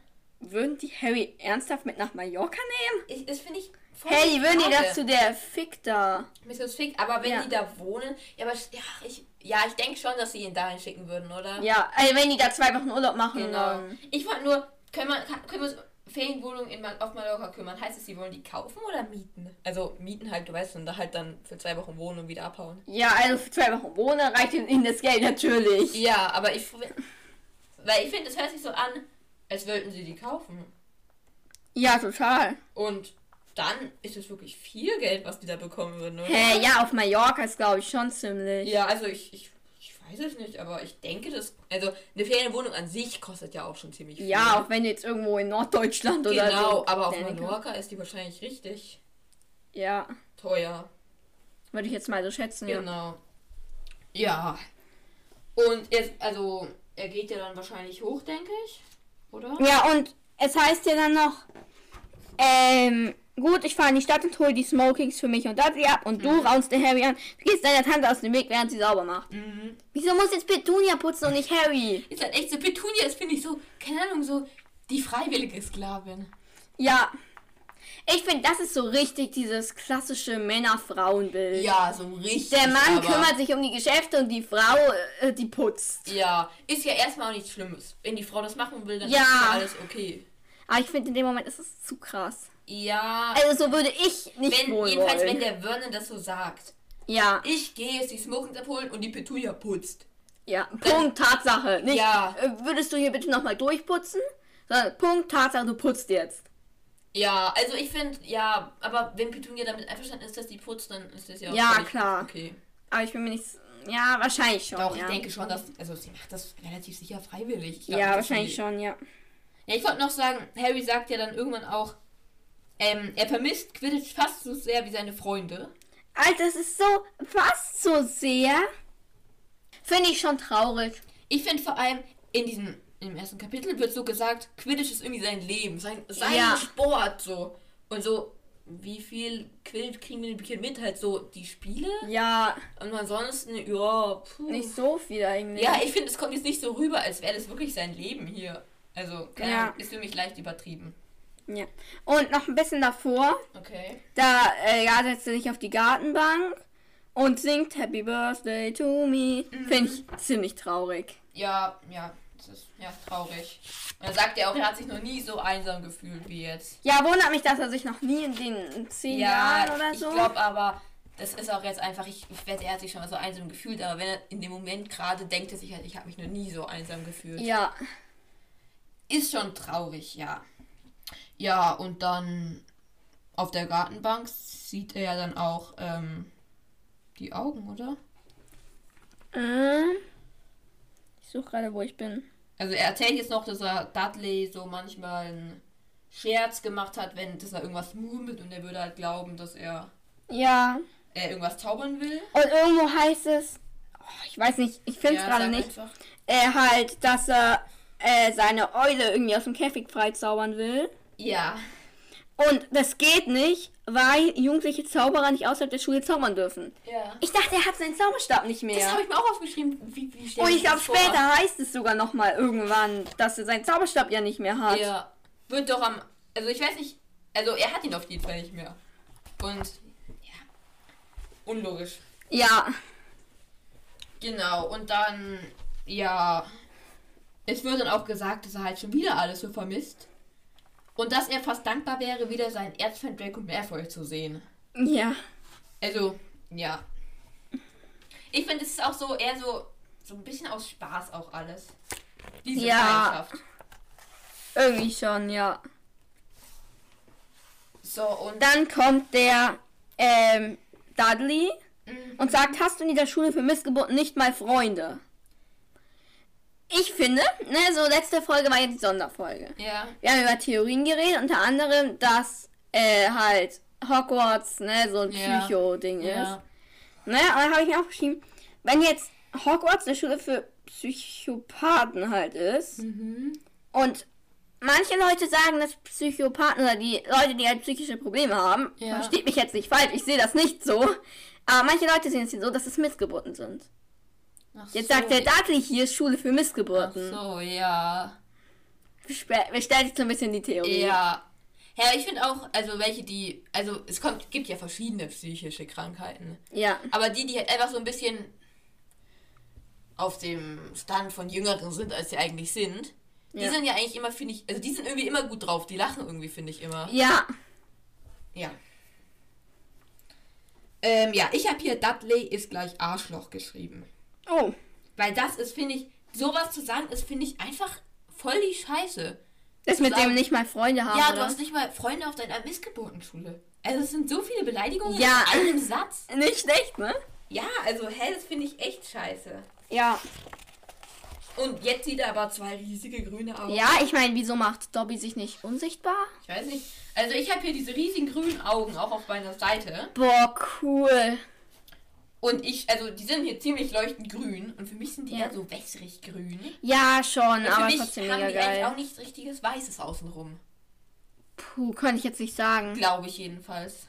Würden die Harry ernsthaft mit nach Mallorca nehmen? Ich, das finde ich voll die würden die das zu der Fick da. Mrs. Fick, aber wenn Ja. die da wohnen, ja, aber ja, ich, ja, ich denke schon, dass sie ihn dahin schicken würden, oder? Ja, also wenn die da zwei Wochen Urlaub machen. Genau. dann- Ich wollte nur, können wir, können wir uns Ferienwohnungen in, Mal- auf Mallorca kümmern? Heißt es, sie wollen die kaufen oder mieten? Also mieten halt, du weißt, und da halt dann für zwei Wochen wohnen und wieder abhauen. Ja, also für zwei Wochen wohnen reicht ihnen das Geld natürlich. Ja, aber ich, weil ich finde, es hört sich so an, als wollten sie die kaufen. Ja, total. Und dann ist es wirklich viel Geld, was die da bekommen würden, oder? Hä, ja, auf Mallorca ist glaube ich schon ziemlich. Ja, also ich, ich weiß es nicht, aber ich denke, das. Also eine Ferienwohnung an sich kostet ja auch schon ziemlich viel. Ja, auch wenn jetzt irgendwo in Norddeutschland oder so. Genau, aber auf. Mallorca ist die wahrscheinlich richtig Ja, teuer. würde ich jetzt mal so schätzen. Ja. Genau. Ja. Und jetzt, also, er geht ja dann wahrscheinlich hoch, denke ich. Oder? ja, und es heißt ja dann noch, ähm, gut, ich fahre in die Stadt und hole die Smokings für mich und Dudley ab und du raunst der Harry an. Du gehst deiner Tante aus dem Weg, während sie sauber macht. Mhm. Wieso muss jetzt Petunia putzen und nicht Harry? Ist halt echt so, Petunia ist, finde ich, so, keine Ahnung, so die freiwillige Sklavin. Ja, Ich finde, das ist so richtig dieses klassische Männer-Frauen-Bild. Ja, so richtig. Der Mann kümmert sich um die Geschäfte und die Frau, äh, die putzt. Ja, ist ja erstmal auch nichts Schlimmes. Wenn die Frau das machen will, dann Ja. ist ja alles okay. Aber ich finde, in dem Moment ist es zu krass. Ja, Also so würde ich nicht wenn, wohl jedenfalls, wollen. wenn der Vernon das so sagt. ja, Ich gehe jetzt die Smokings abholen und die Petunia putzt. ja, Punkt, Tatsache. Nicht, Ja. äh, würdest du hier bitte nochmal durchputzen? Sondern Punkt, Tatsache, du putzt jetzt. Ja, also ich finde, ja, aber wenn Petunia damit einverstanden ist, dass die putzt, dann ist das ja auch Ja, klar. Okay. Aber ich bin mir nicht... Ja, wahrscheinlich schon. Doch, ja. ich denke schon, dass, also sie macht das relativ sicher freiwillig. Glaub Ja, wahrscheinlich schon, ja. Ja, ich wollte noch sagen, Harry sagt ja dann irgendwann auch, ähm, er vermisst Quidditch fast so sehr wie seine Freunde. Alter, das ist so fast so sehr. Finde ich schon traurig. Ich finde vor allem in diesem im ersten Kapitel wird so gesagt, Quidditch ist irgendwie sein Leben, sein, sein Ja. Sport so. Und so, wie viel Quidditch kriegen wir in den Büchern mit? Halt so die Spiele? Ja, Und ansonsten, ja, puh. nicht so viel eigentlich. Ja, ich finde, es kommt jetzt nicht so rüber, als wäre das wirklich sein Leben hier. Also, Ja. Ist für mich leicht übertrieben. Ja. Und noch ein bisschen davor, Okay. da äh, ja, setzt er sich auf die Gartenbank und singt Happy Birthday to me. Mhm. Finde ich ziemlich traurig. Ja, ja, das ist ja traurig. Und er sagt ja auch, er hat sich noch nie so einsam gefühlt wie jetzt. Ja, wundert mich, dass er sich noch nie in den zehn Jahren oder ich so. glaube aber, das ist auch jetzt einfach, ich, ich wette, er hat sich schon mal so einsam gefühlt, aber wenn er in dem Moment gerade denkt, er sich halt, ich habe mich noch nie so einsam gefühlt. ja, Ist schon traurig, ja. Ja, und dann auf der Gartenbank sieht er ja dann auch ähm, die Augen, oder? ähm, ich suche gerade, wo ich bin. Also er erzählt jetzt noch, dass er Dudley so manchmal einen Scherz gemacht hat, wenn dass er irgendwas murmelt und er würde halt glauben, dass er, Ja, er irgendwas zaubern will. und irgendwo heißt es, oh, ich weiß nicht, ich finde es Ja, gerade nicht, einfach. äh, halt, dass er äh, seine Eule irgendwie aus dem Käfig freizaubern will. Ja. Und das geht nicht, weil jugendliche Zauberer nicht außerhalb der Schule zaubern dürfen. Ja. Ich dachte, er hat seinen Zauberstab nicht Das mehr. habe ich mir auch aufgeschrieben. Wie, wie Und ich glaube, das vor? später heißt es sogar noch mal irgendwann, dass er seinen Zauberstab ja nicht mehr hat. Ja. Wird doch am. Also ich weiß nicht. Also er hat ihn auf jeden Fall nicht mehr. Und. Ja. Unlogisch. Ja, Genau. Und dann. Ja. Es wird dann auch gesagt, dass er halt schon wieder alles so vermisst. Und dass er fast dankbar wäre, wieder seinen Erzfeind Draco Malfoy zu sehen. ja. Also, ja. Ich finde, es ist auch so eher so, so ein bisschen aus Spaß auch alles. Diese Ja. Feindschaft. Irgendwie schon, ja. So, und Dann kommt der ähm, Dudley Mhm. und sagt, hast du in dieser Schule für Missgeburten nicht mal Freunde? Ich finde, ne, so letzte Folge war ja die Sonderfolge. ja. Wir haben über Theorien geredet, unter anderem, dass äh, halt Hogwarts, ne, so ein Ja. Psycho-Ding Ja. ist. Ne, und dann habe ich mir auch geschrieben, wenn jetzt Hogwarts eine Schule für Psychopathen halt ist Mhm. und manche Leute sagen, dass Psychopathen oder die Leute, die halt psychische Probleme haben, versteht mich jetzt nicht falsch, ich sehe das nicht so, aber manche Leute sehen es so, dass es Missgeburten sind. Ach Jetzt so, sagt der Dudley hier ist Schule für Ach Missgeburten. so, ja. Bestätigt so ein bisschen die Theorie. Ja. Ja, ich finde auch, also welche, die, also es kommt, gibt ja verschiedene psychische Krankheiten. Ja. Aber die, die halt einfach so ein bisschen auf dem Stand von Jüngeren sind, als sie eigentlich sind, die Ja. sind ja eigentlich immer, finde ich, also die sind irgendwie immer gut drauf. Die lachen irgendwie, finde ich immer. Ja. Ja. Ähm, ja, ich habe hier Dudley ist gleich Arschloch geschrieben. Oh. Weil das ist, finde ich, sowas zu sagen, ist, finde ich, einfach voll die Scheiße. Das mit sagen, dem nicht mal Freunde haben. Ja, du oder? hast nicht mal Freunde auf deiner Missgeburtenschule. Also es sind so viele Beleidigungen Ja. in einem Satz. *laughs* Nicht schlecht, ne? Ja, also hä, das finde ich echt scheiße. Ja. Und jetzt sieht er aber zwei riesige grüne Augen. Ja, ich meine, wieso macht Dobby sich nicht unsichtbar? Ich weiß nicht. Also ich habe hier diese riesigen grünen Augen auch auf meiner Seite. Boah, cool. Und ich, also die sind hier ziemlich leuchtend grün. Und für mich sind die Ja. eher so wässrig grün. Ja, schon, Und für aber mich trotzdem haben mega die eigentlich auch geil. nichts richtiges Weißes außenrum. Puh, kann ich jetzt nicht sagen. Glaube ich jedenfalls.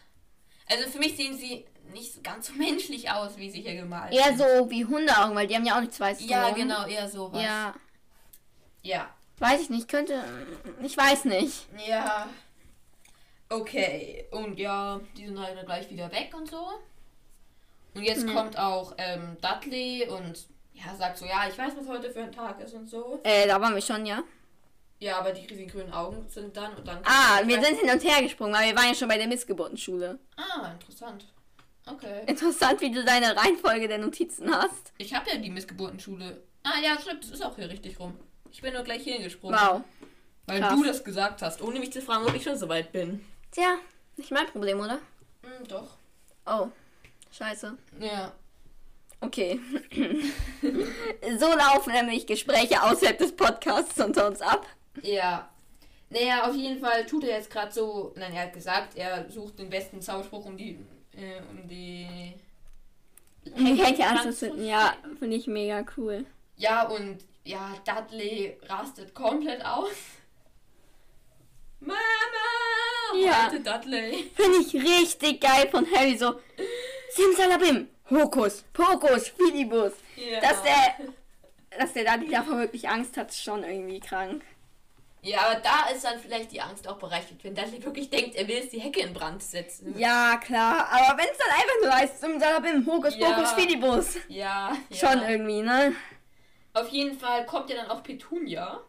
Also für mich sehen sie nicht ganz so *laughs* menschlich aus, wie sie hier gemalt Eher sind. so wie Hundeaugen, weil die haben ja auch nichts Weißes Ja, drum. genau, eher sowas. Ja, Ja. weiß ich nicht, könnte. Ich weiß nicht. Ja. Okay, und ja, die sind halt gleich wieder weg und so. Und jetzt Ja. kommt auch ähm, Dudley und ja, sagt so, ja, ich weiß, was heute für ein Tag ist und so. Äh, da waren wir schon, ja. Ja, aber die riesigen grünen Augen sind dann und dann. Ah, wir sind hin und her gesprungen, weil wir waren ja schon bei der Missgeburtenschule. Ah, interessant. Okay. Interessant, wie du deine Reihenfolge der Notizen hast. Ich habe ja die Missgeburtenschule. Ah, ja, stimmt, das ist auch hier richtig rum. Ich bin nur gleich hier hingesprungen. Wow. Weil krass. du das gesagt hast, ohne mich zu fragen, ob ich schon so weit bin. Tja, nicht mein Problem, oder? Hm, doch. Oh, scheiße. Ja. Okay. *laughs* so laufen nämlich Gespräche außerhalb des Podcasts unter uns ab. Ja. Naja, auf jeden Fall tut er jetzt gerade so. Nein, er hat gesagt, er sucht den besten Zauberspruch, um die. Äh, um die. Hey, kennt ihr Frank alles zu finden? Ja, finde ich mega cool. Ja, und ja, Dudley rastet komplett aus. Mama! Ja. Dudley. Finde ich richtig geil von Harry so. Simsalabim, Hokus, Pokus, Filibus. Ja. Dass der, dass der da davor wirklich Angst hat, ist schon irgendwie krank. Ja, aber da ist dann vielleicht die Angst auch berechtigt, wenn Dudley wirklich denkt, er will jetzt die Hecke in Brand setzen. Ja, klar, aber wenn es dann einfach nur heißt, Simsalabim, Hokus, Ja. Pokus, Filibus. Ja, ja. Schon irgendwie, ne? Auf jeden Fall kommt ja dann auch Petunia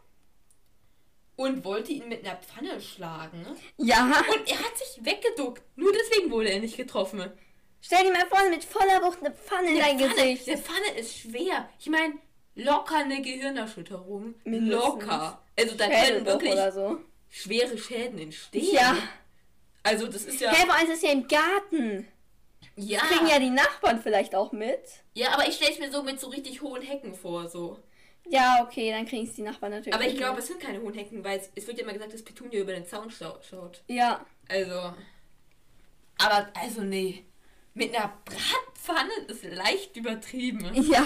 und wollte ihn mit einer Pfanne schlagen. Ja. Und er hat sich weggeduckt. Nur deswegen wurde er nicht getroffen. Stell dir mal vor, mit voller Wucht eine Pfanne in dein Pfanne, Gesicht. der Pfanne ist schwer. Ich meine, locker eine Gehirnerschütterung. Mindestens. Locker. Also da können wirklich oder so. schwere Schäden entstehen. Ja. Also das ist ja... Hey, vor allem ist ja im Garten. Ja, Kriegen ja die Nachbarn vielleicht auch mit. ja aber ich stelle es mir so mit so richtig hohen Hecken vor. so. Ja, okay, dann kriegen es die Nachbarn natürlich. Aber ich glaube, es sind keine hohen Hecken, weil es, es wird ja immer gesagt, dass Petunia über den Zaun schau- schaut. Ja. Also. Aber, also nee. Mit einer Bratpfanne ist leicht übertrieben. Ja.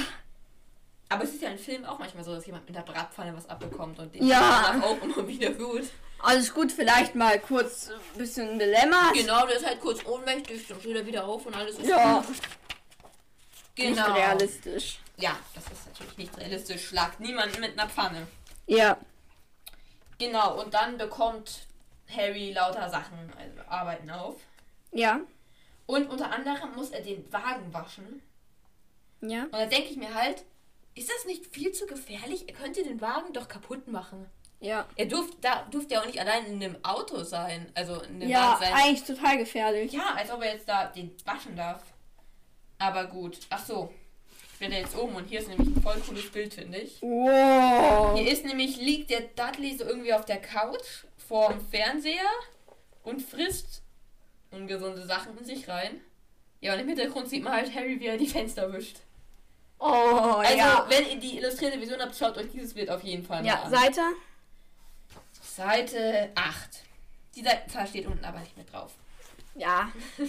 Aber es ist ja im Film auch manchmal so, dass jemand mit einer Bratpfanne was abbekommt und den Ja. auch immer wieder gut. Alles gut, vielleicht mal kurz ein bisschen belämmert. Genau, der ist halt kurz ohnmächtig, dann steht er wieder auf und alles ist Ja, gut. nicht Genau. realistisch. Ja, das ist natürlich nicht realistisch. Schlagt niemanden mit einer Pfanne. Ja. Genau, und dann bekommt Harry lauter Sachen, also Arbeiten auf. Ja. Und unter anderem muss er den Wagen waschen. Ja. Und da denke ich mir halt, ist das nicht viel zu gefährlich? Er könnte den Wagen doch kaputt machen. Ja. Er durfte, da durfte ja auch nicht allein in einem Auto sein. Also in einem Ja, Wagen sein. eigentlich total gefährlich. Ja, als ob er jetzt da den waschen darf. Aber gut. Ach so. Ich bin da jetzt oben und hier ist nämlich ein voll cooles Bild, finde ich. Wow. Hier ist nämlich, liegt der Dudley so irgendwie auf der Couch vorm Fernseher und frisst ungesunde Sachen in sich rein. Ja, und im Hintergrund sieht man halt Harry, wie er die Fenster wischt. Oh, Also, ja. wenn ihr die illustrierte Version habt, schaut euch dieses Bild auf jeden Fall Ja, an. Seite? Seite 8. Die Seitenzahl steht unten aber nicht mit drauf. Ja. *laughs*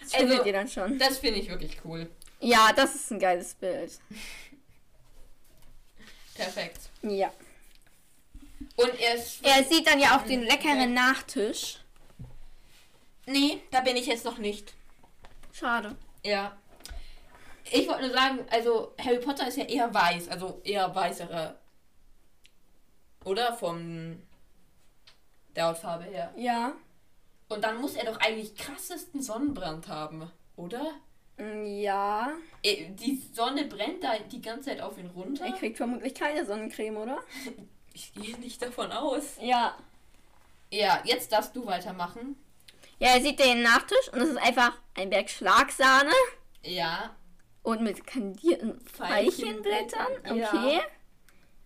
Das Also- findet ihr dann schon. Das finde ich wirklich cool. Ja, das ist ein geiles Bild. *laughs* Perfekt. Ja. Und er. Er sieht dann ja auch den leckeren Nachtisch. Nee, da bin ich jetzt noch nicht. Schade. Ja. Ich wollte nur sagen, also Harry Potter ist ja eher weiß, also eher weißere. Oder? Vom der Hautfarbe her. Ja. Und dann muss er doch eigentlich krassesten Sonnenbrand haben, oder? Mm, Ja. Eh, Die Sonne brennt da die ganze Zeit auf ihn runter. Er kriegt vermutlich keine Sonnencreme, oder? Ich gehe nicht davon aus. Ja. Ja, jetzt darfst du weitermachen. Ja, er sieht den Nachtisch und es ist einfach ein Berg Schlagsahne Ja. und mit kandierten Veilchenblättern. Okay. ja.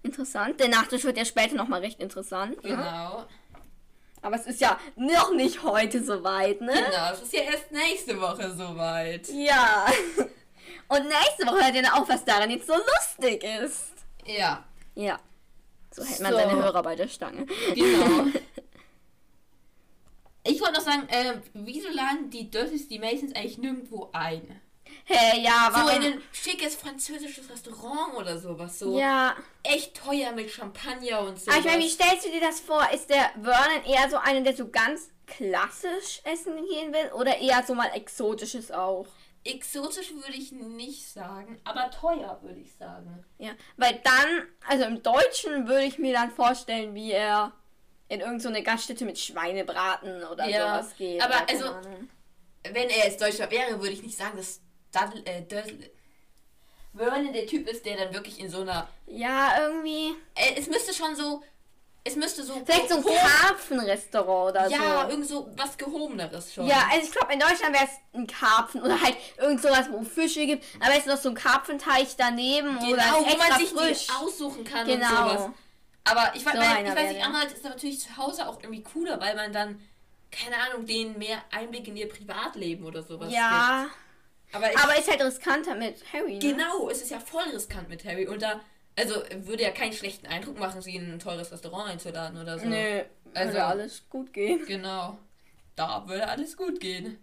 Interessant. Der Nachtisch wird ja später nochmal recht interessant. Ne? Genau. Aber es ist ja noch nicht heute soweit, ne? Genau, es ist ja erst nächste Woche soweit. Ja. *laughs* Und nächste Woche hört ihr dann auch, was daran jetzt so lustig ist. Ja, Ja. So hält man So. seine Hörer bei der Stange. genau. *laughs* Ich wollte noch sagen, äh, wieso laden die Dursleys die Masons eigentlich nirgendwo ein? Hey, ja, So warum? in ein schickes französisches Restaurant oder sowas. So ja. echt teuer mit Champagner und so. Aber ich meine, wie stellst du dir das vor? Ist der Vernon eher so einer, der so ganz klassisch essen gehen will? Oder eher so mal exotisches auch? Exotisch würde ich nicht sagen, aber teuer würde ich sagen. Ja. Weil dann, also im Deutschen würde ich mir dann vorstellen, wie er in irgendeine so Gaststätte mit Schweinebraten oder Ja, sowas geht. aber oder also- Ahnung. Wenn er jetzt Deutscher wäre, würde ich nicht sagen, dass Dudley, äh, Dudley, Vernon der Typ ist, der dann wirklich in so einer. Ja, irgendwie. Äh, es müsste schon so. Es müsste so. Vielleicht so ein Karpfenrestaurant oder Ja, so. irgend so was Gehobeneres schon. Ja, also ich glaube, in Deutschland wäre es ein Karpfen oder halt irgend sowas, wo Fische gibt. Aber es ist noch so ein Karpfenteich daneben oder genau, ist wo man extra sich frisch. aussuchen kann Genau. und sowas. Aber ich, weiß- So weil, ich weiß nicht, der. andererseits ist natürlich zu Hause auch irgendwie cooler, weil man dann, keine Ahnung, denen mehr Einblick in ihr Privatleben oder sowas Ja, gibt. Aber, ich, aber ist halt riskanter mit Harry. Ne? genau, es ist ja voll riskant mit Harry und da, also würde ja keinen schlechten Eindruck machen, sie in ein teures Restaurant einzuladen oder so. Nö, Also- würde alles gut gehen. Genau. Da würde alles gut gehen.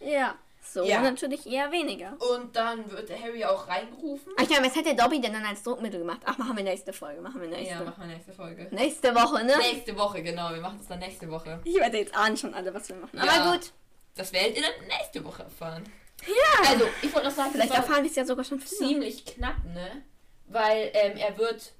Ja, so Ja. natürlich eher weniger. Und dann wird der Harry auch reingerufen. Ach ja, was hätte Dobby denn dann als Druckmittel gemacht? Ach, machen wir nächste Folge, machen wir nächste. Ja, machen wir nächste Folge. nächste Woche, ne? Nächste Woche, genau. Wir machen das dann nächste Woche. Ich werde jetzt ahnen schon alle, was wir machen. Ja. Aber gut, Das werdet ihr dann nächste Woche erfahren. ja. Also, ich wollte noch sagen, Vielleicht erfahren wir es ja sogar schon früher. ziemlich knapp, ne? Weil ähm, er wird.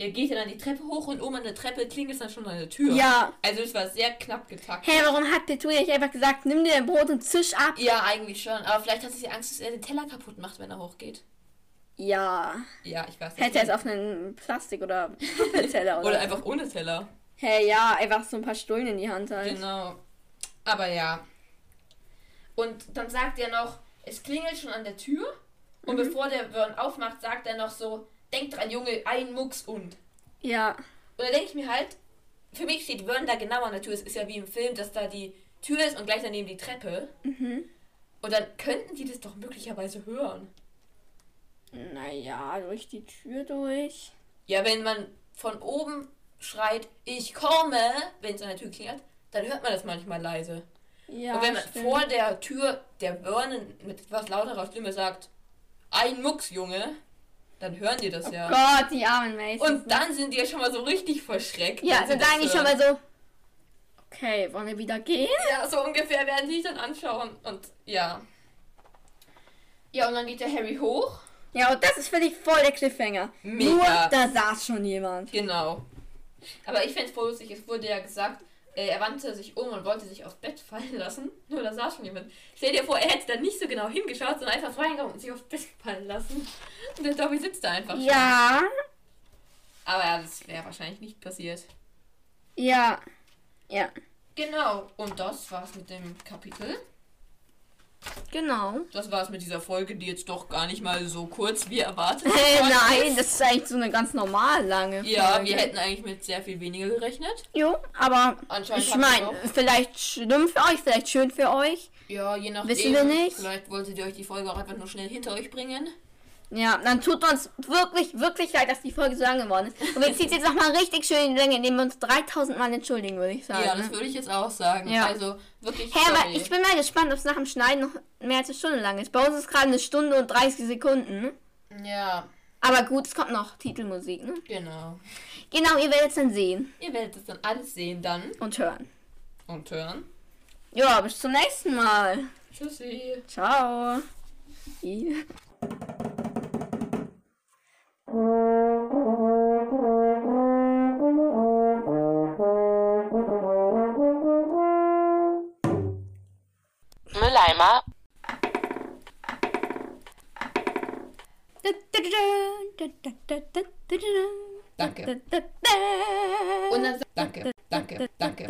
Er geht ja dann die Treppe hoch und oben an der Treppe klingelt es dann schon an der Tür. Ja. Also, es war sehr knapp getaktet. Hä, warum hat Petunia nicht einfach gesagt, nimm dir dein Brot und zisch ab? Ja, eigentlich schon. Aber vielleicht hat sie Angst, dass er den Teller kaputt macht, wenn er hochgeht. Ja. Ja, ich weiß Hätte er es auf einen Plastik- oder Papierteller *laughs* oder. Oder einfach ohne Teller. Hä, ja, einfach so ein paar Stullen in die Hand halt. Genau. Aber ja. Und dann sagt er noch, es klingelt schon an der Tür. Und bevor der Burn aufmacht, sagt er noch so, denk dran, Junge, ein Mucks und. Ja. Und da denke ich mir halt, für mich steht Vern da genau an der Tür. Es ist ja wie im Film, dass da die Tür ist und gleich daneben die Treppe. Mhm. Und dann könnten die das doch möglicherweise hören. Naja, durch die Tür durch. Ja, wenn man von oben schreit, ich komme, wenn es an der Tür klingelt, dann hört man das manchmal leise. Ja. und wenn man stimmt. vor der Tür der Vernon mit etwas lauterer Stimme sagt, ein Mucks, Junge, dann hören die das ja. Oh Gott, die armen Mason. Und dann sind die ja schon mal so richtig verschreckt. Ja, dann sagen die schon mal so. Okay, wollen wir wieder gehen? Ja, so ungefähr werden die sich dann anschauen. Und ja. Ja, und dann geht der Harry hoch. Ja, und das ist für dich voll der Cliffhanger. Mega. Nur da saß schon jemand. Genau. Aber ich fände es voll lustig, es wurde ja gesagt, er wandte sich um und wollte sich aufs Bett fallen lassen. *laughs* Nur da saß schon jemand. Stell dir vor, er hätte dann nicht so genau hingeschaut, sondern einfach reingegangen und sich aufs Bett fallen lassen. Und der Dobby sitzt da einfach. schon. Ja, Aber ja, das wäre wahrscheinlich nicht passiert. ja, ja, Genau. Und das war's mit dem Kapitel. Genau. Das war's mit dieser Folge, die jetzt doch gar nicht mal so kurz wie erwartet *laughs* Hey, nein, das ist eigentlich so eine ganz normal lange Ja, Folge. wir hätten eigentlich mit sehr viel weniger gerechnet. Jo, aber Anscheinend ich meine, vielleicht schlimm für euch, vielleicht schön für euch. Ja, je nachdem. Wissen wir nicht. Vielleicht wolltet ihr euch die Folge auch einfach nur schnell hinter euch bringen. Ja, dann tut uns wirklich, wirklich leid, dass die Folge so lang geworden ist. Und wir ziehen jetzt nochmal richtig schön in die Länge, indem wir uns 3000 Mal entschuldigen, würde ich sagen. ja, das ne? würde ich jetzt auch sagen. Ja. Also wirklich. Hä, aber sorry. ich bin mal gespannt, ob es nach dem Schneiden noch mehr als eine Stunde lang ist. Bei uns ist gerade eine Stunde und 30 Sekunden. Ne? Ja, Aber gut, es kommt noch Titelmusik, ne? genau. Genau, ihr werdet es dann sehen Ihr werdet es dann alles sehen dann und hören. und hören. Ja, bis zum nächsten Mal. Tschüssi. Ciao. I. Mülleimer Danke. Und dann danke, danke, danke.